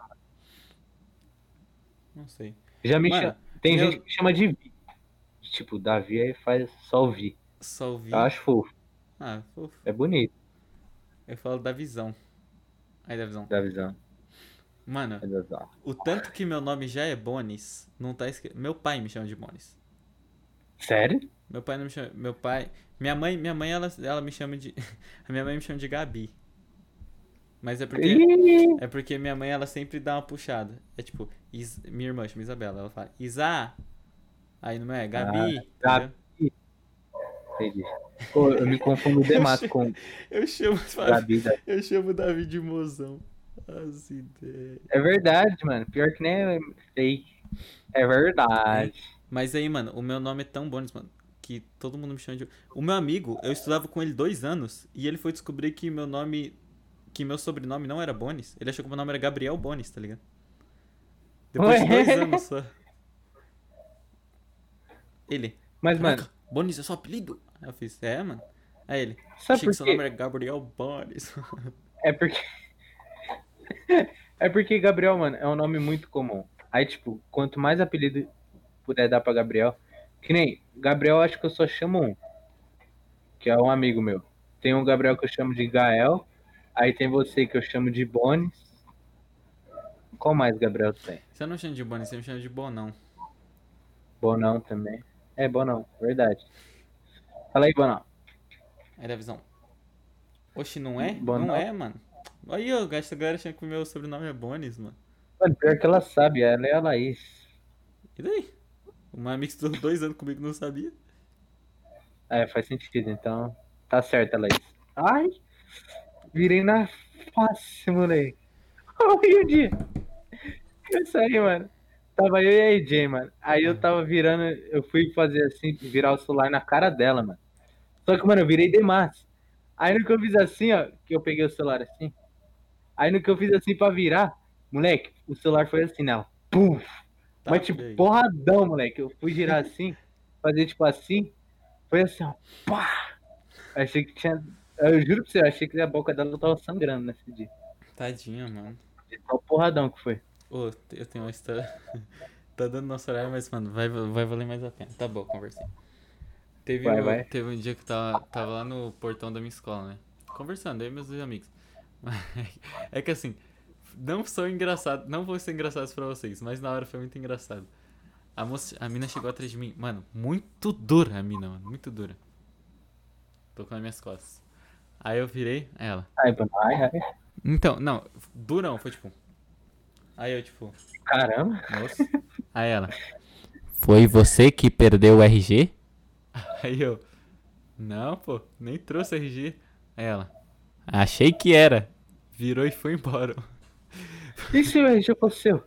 Não sei. Já me Mano, chama. Tem meu- gente que chama de Vi. Tipo, Davi aí faz só o Vi. Só ouvi. Eu acho fofo. Ah, fofo. É bonito, Eu falo da visão. Aí da visão. da visão. Mano, É o tanto que meu nome já é Bonis, não tá escrito. Meu pai me chama de Bonis. Sério? Meu pai não me chama. Meu pai. Minha mãe, minha mãe ela, ela me chama de. A minha mãe me chama de Gabi. Mas é porque. É porque minha mãe ela sempre dá uma puxada. É tipo, Is- minha irmã chama Isabela. Ela fala, Isa. Aí não é? Gabi. Gabi. entendeu? entendi. Pô, eu me confundo demais com Eu chamo, Gabi. eu chamo Davi de mozão. As ideias. É verdade, mano. Pior que nem sei. É verdade. Mas aí, mano, o meu nome é tão Bones, mano, que todo mundo me chama de. O meu amigo, eu estudava com ele dois anos e ele foi descobrir que meu nome. Que meu sobrenome não era Bones. Ele achou que meu nome era Gabriel Bones, tá ligado? Depois de Ué? dois anos só. Ele. Mas, mano, "Caraca, Bones é seu apelido? Eu fiz, é, mano. Aí ele. sabe Achei por que seu nome era Gabriel Bones. É porque. é porque Gabriel, mano, é um nome muito comum. Aí, tipo, quanto mais apelido puder dar pra Gabriel. Que nem Gabriel, acho que eu só chamo um. Que é um amigo meu. Tem um Gabriel que eu chamo de Gael. Aí tem você que eu chamo de Bones. Qual mais Gabriel tem? Você não chama de Bones, você me chama de Bonão. Bonão também. É, Bonão, verdade. Fala aí, Bonão. Aí da visão. Oxe, não é? Bonão. Não é, mano. Aí, eu gasto a galera achando que o meu sobrenome é Bones, mano. Mano, pior que ela sabe, ela é a Laís. E daí? Uma amiga estudou dois anos comigo não sabia. É, faz sentido, então. Tá certo, Laís. Ai! Virei na face, moleque. Olha o dia. Isso aí, mano. Tava eu e a AJ, mano. Aí eu tava virando, eu fui fazer assim, virar o celular na cara dela, mano. Só que, mano, eu virei demais. Aí no que eu fiz assim, ó, que eu peguei o celular assim. Aí no que eu fiz assim pra virar, moleque, o celular foi assim, não. Pum! Tá, Mas tipo, aí? porradão, moleque. Eu fui girar assim, fazer tipo assim. Foi assim, ó. Pá! Achei que tinha. Eu juro pra você, eu achei que a boca dela tava sangrando nesse dia. Tadinha, mano. Só o porradão que foi. Ô, eu tenho uma história. tá dando nosso horário, mas, mano, vai, vai valer mais a pena. Tá bom, conversei. Teve, Vai, um, vai. teve um dia que tava, tava lá no portão da minha escola, né? Conversando, e meus amigos. É que assim, não sou engraçado, não vou ser engraçado pra vocês, mas na hora foi muito engraçado. A, moça, a mina chegou atrás de mim, mano, muito dura a mina, mano, muito dura. Tocou nas minhas costas. Aí eu virei, ela. Ai, ai, ai. Então, não, durão, foi tipo. Aí eu, tipo, Caramba. moço. Aí ela. Foi você que perdeu o RG? Aí eu. Não, pô, nem trouxe RG. Aí ela. Achei que era. Virou e foi embora. E se o RG fosse seu?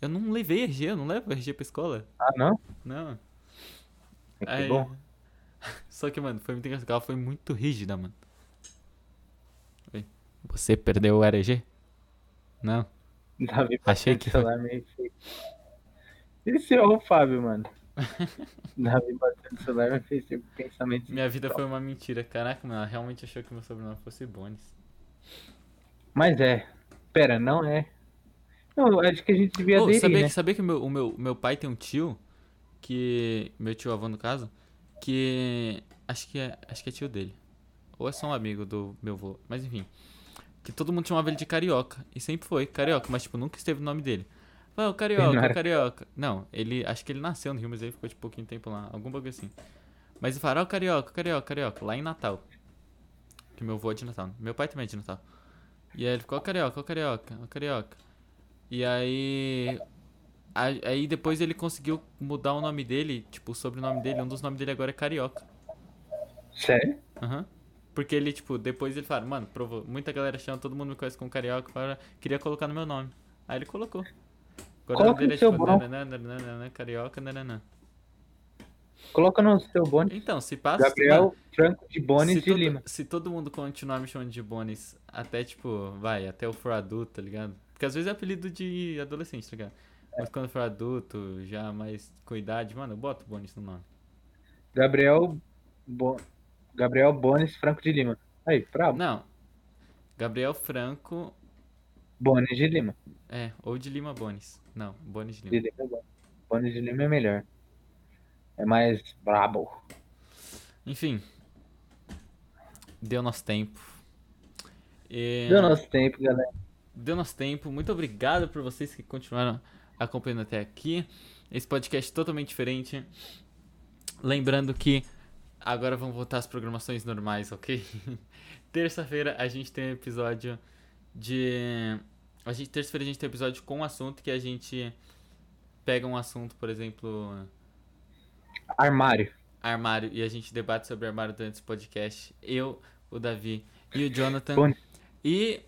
Eu não levei RG, eu não levo RG pra escola. Ah, não? Não. Que Aí, bom. Só que, mano, foi muito engraçado. Ela foi muito rígida, mano. Você perdeu o RG? Não. Davi Achei que celular meio é o Fábio, mano. Davi batendo no celular me fez ter pensamento. Minha vida foi uma mentira. Caraca, mano, ela realmente achou que meu sobrenome fosse Bones. Mas é. Pera, não é. Não, acho que a gente devia Ô, aderir, sabia, né? que, sabia que o meu, o meu, meu pai tem um tio que. Meu tio avô, no caso, que. Acho que é. Acho que é tio dele. Ou é só um amigo do meu avô. Mas enfim. Que todo mundo chamava ele de carioca. E sempre foi, carioca, mas tipo, nunca esteve o nome dele. Ah, o carioca, Não o carioca. Não, ele. Acho que ele nasceu no Rio, mas ele ficou tipo pouquinho tempo lá. Algum bagulho assim. Mas ele fala, o carioca, carioca, carioca, lá em Natal. Que meu avô é de Natal. Meu pai também é de Natal. E aí ele ficou, ó, carioca, ó, carioca, ó, carioca. E aí. Aí depois ele conseguiu mudar o nome dele, tipo, o sobrenome dele. Um dos nomes dele agora é Carioca. Sério? Aham. Porque ele, tipo, depois ele fala, mano, provou. Muita galera chama, todo mundo me conhece como Carioca, fala, queria colocar no meu nome. Aí ele colocou. Agora Coloca dele seu bom. nananã, nananã, Carioca, nananã. Coloca no seu bônus. Então, se passa. Gabriel Franco de Bones se de todo, Lima. Se todo mundo continuar me chamando de Bones, até tipo, vai, até eu for adulto, tá ligado? Porque às vezes é apelido de adolescente, tá ligado? Mas quando for adulto, já mais com idade, mano, eu boto Bones no nome. Gabriel Bo... Gabriel Bones Franco de Lima. Aí, brabo. Não. Gabriel Franco, Bones de Lima. é, ou de Lima Bones. Não, Bones de De Lima. Lima é. Bones de Lima é melhor. É mais brabo. Enfim. Deu nosso tempo. E- Deu nosso tempo, galera. Deu nosso tempo. Muito obrigado por vocês que continuaram acompanhando até aqui. Esse podcast é totalmente diferente. Lembrando que agora vão voltar as programações normais, ok? Terça-feira a gente tem um episódio de. A gente, terça-feira a gente tem um episódio com um assunto que a gente pega um assunto, por exemplo. Armário. armário e a gente debate sobre armário durante esse podcast. Eu, o Davi e o Jonathan. Bom. E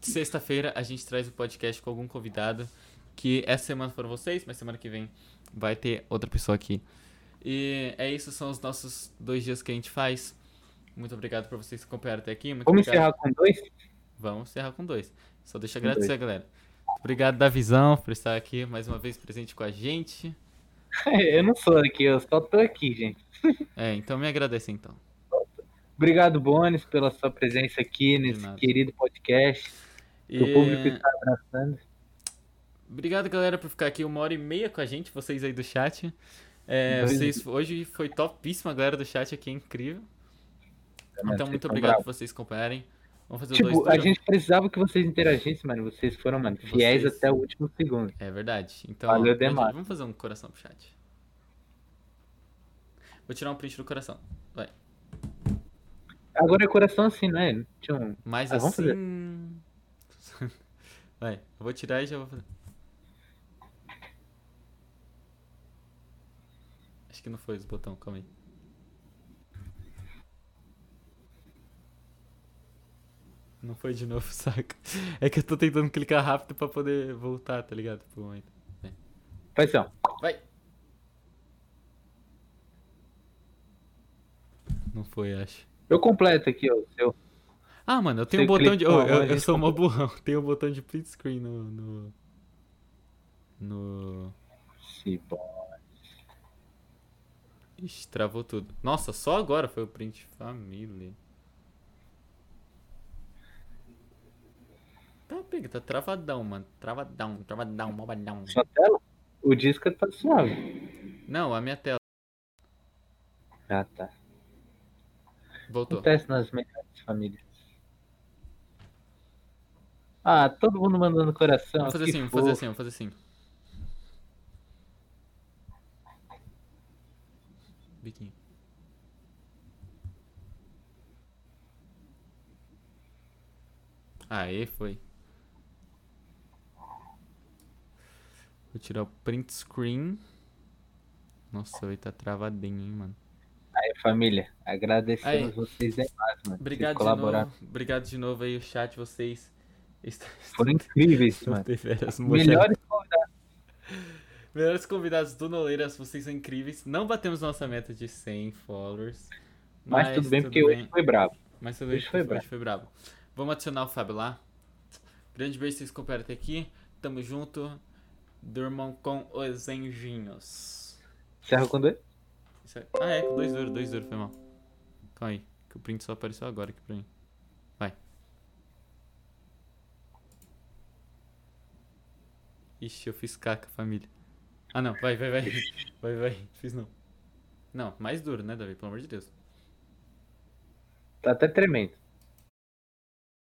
sexta-feira a gente traz o podcast com algum convidado. Que essa semana foram vocês, mas semana que vem vai ter outra pessoa aqui. E é isso, são os nossos dois dias que a gente faz. Muito obrigado por vocês que acompanharam até aqui. Muito Vamos obrigado. encerrar com dois? Vamos encerrar com dois. Só deixa eu Com agradecer, galera. Obrigado da visão por estar aqui mais uma vez presente com a gente. Eu não sou aqui, eu só tô aqui, gente. É, então me agradece então. Obrigado, Bones, pela sua presença aqui nesse querido podcast. E... O público está abraçando. Obrigado, galera, por ficar aqui uma hora e meia com a gente, vocês aí do chat. É, vocês, hoje foi topíssima a galera do chat aqui, é incrível. Mano, Então, muito obrigado por vocês acompanharem. Vamos fazer Tipo, dois a gente precisava que vocês interagissem, mano. Vocês foram, mano, fiéis Vocês- até o último segundo. É verdade. Então, Valeu demais. vamos fazer um coração pro chat. Vou tirar um print do coração. Vai. Agora é coração assim, não é? Tinha um... Mas Ah, assim. Vai, eu vou tirar e já vou fazer. Acho que não foi esse botão, calma aí. Não foi de novo, saca? É que eu tô tentando clicar rápido pra poder voltar, tá ligado? Pro momento. Faz assim, ó. Vai! Não foi, acho. Eu completo aqui, ó. Seu. Ah, mano, eu tenho um Você botão de. Ô, eu, eu sou mó burrão. Tem um botão de print screen no. No. no... Ixi, travou tudo. Nossa, só agora foi o print família. Tá, pega, tá travadão, mano. Travadão, travadão, malvadão. Sua tela? O disco tá suave. Não, a minha tela. Ah, tá. Voltou. Acontece nas melhores famílias. Ah, todo mundo mandando coração. Vamos fazer que assim, vamos fazer assim, vamos fazer assim. Biquinho. Aê, foi. Vou tirar o print screen. Nossa, oi, tá travadinho, hein, mano. Aí, família, agradecemos Aí. vocês demais, mano. Obrigado de novo. Obrigado de novo aí, o chat, vocês. Estão, Foram incríveis, mano. Melhores convidados. Melhores convidados do Noleiras, vocês são incríveis. Não batemos nossa meta de 100 followers. Mas, tudo bem, porque hoje foi brabo. Mas tudo hoje bem, foi hoje brabo. foi brabo. Vamos adicionar o Fábio lá. Grande beijo, vocês acompanharam até aqui. Tamo junto. Durmam com os anjinhos. Encerra com dois? É- Ah, é, com dois duros, dois duros, foi mal. Calma aí, que o print só apareceu agora aqui pra mim. Vai. Ixi, eu fiz caca, família. Ah, não, vai, vai, vai. Vai, vai. Fiz não. Não, mais duro, né, Davi? Pelo amor de Deus. Tá até tremendo.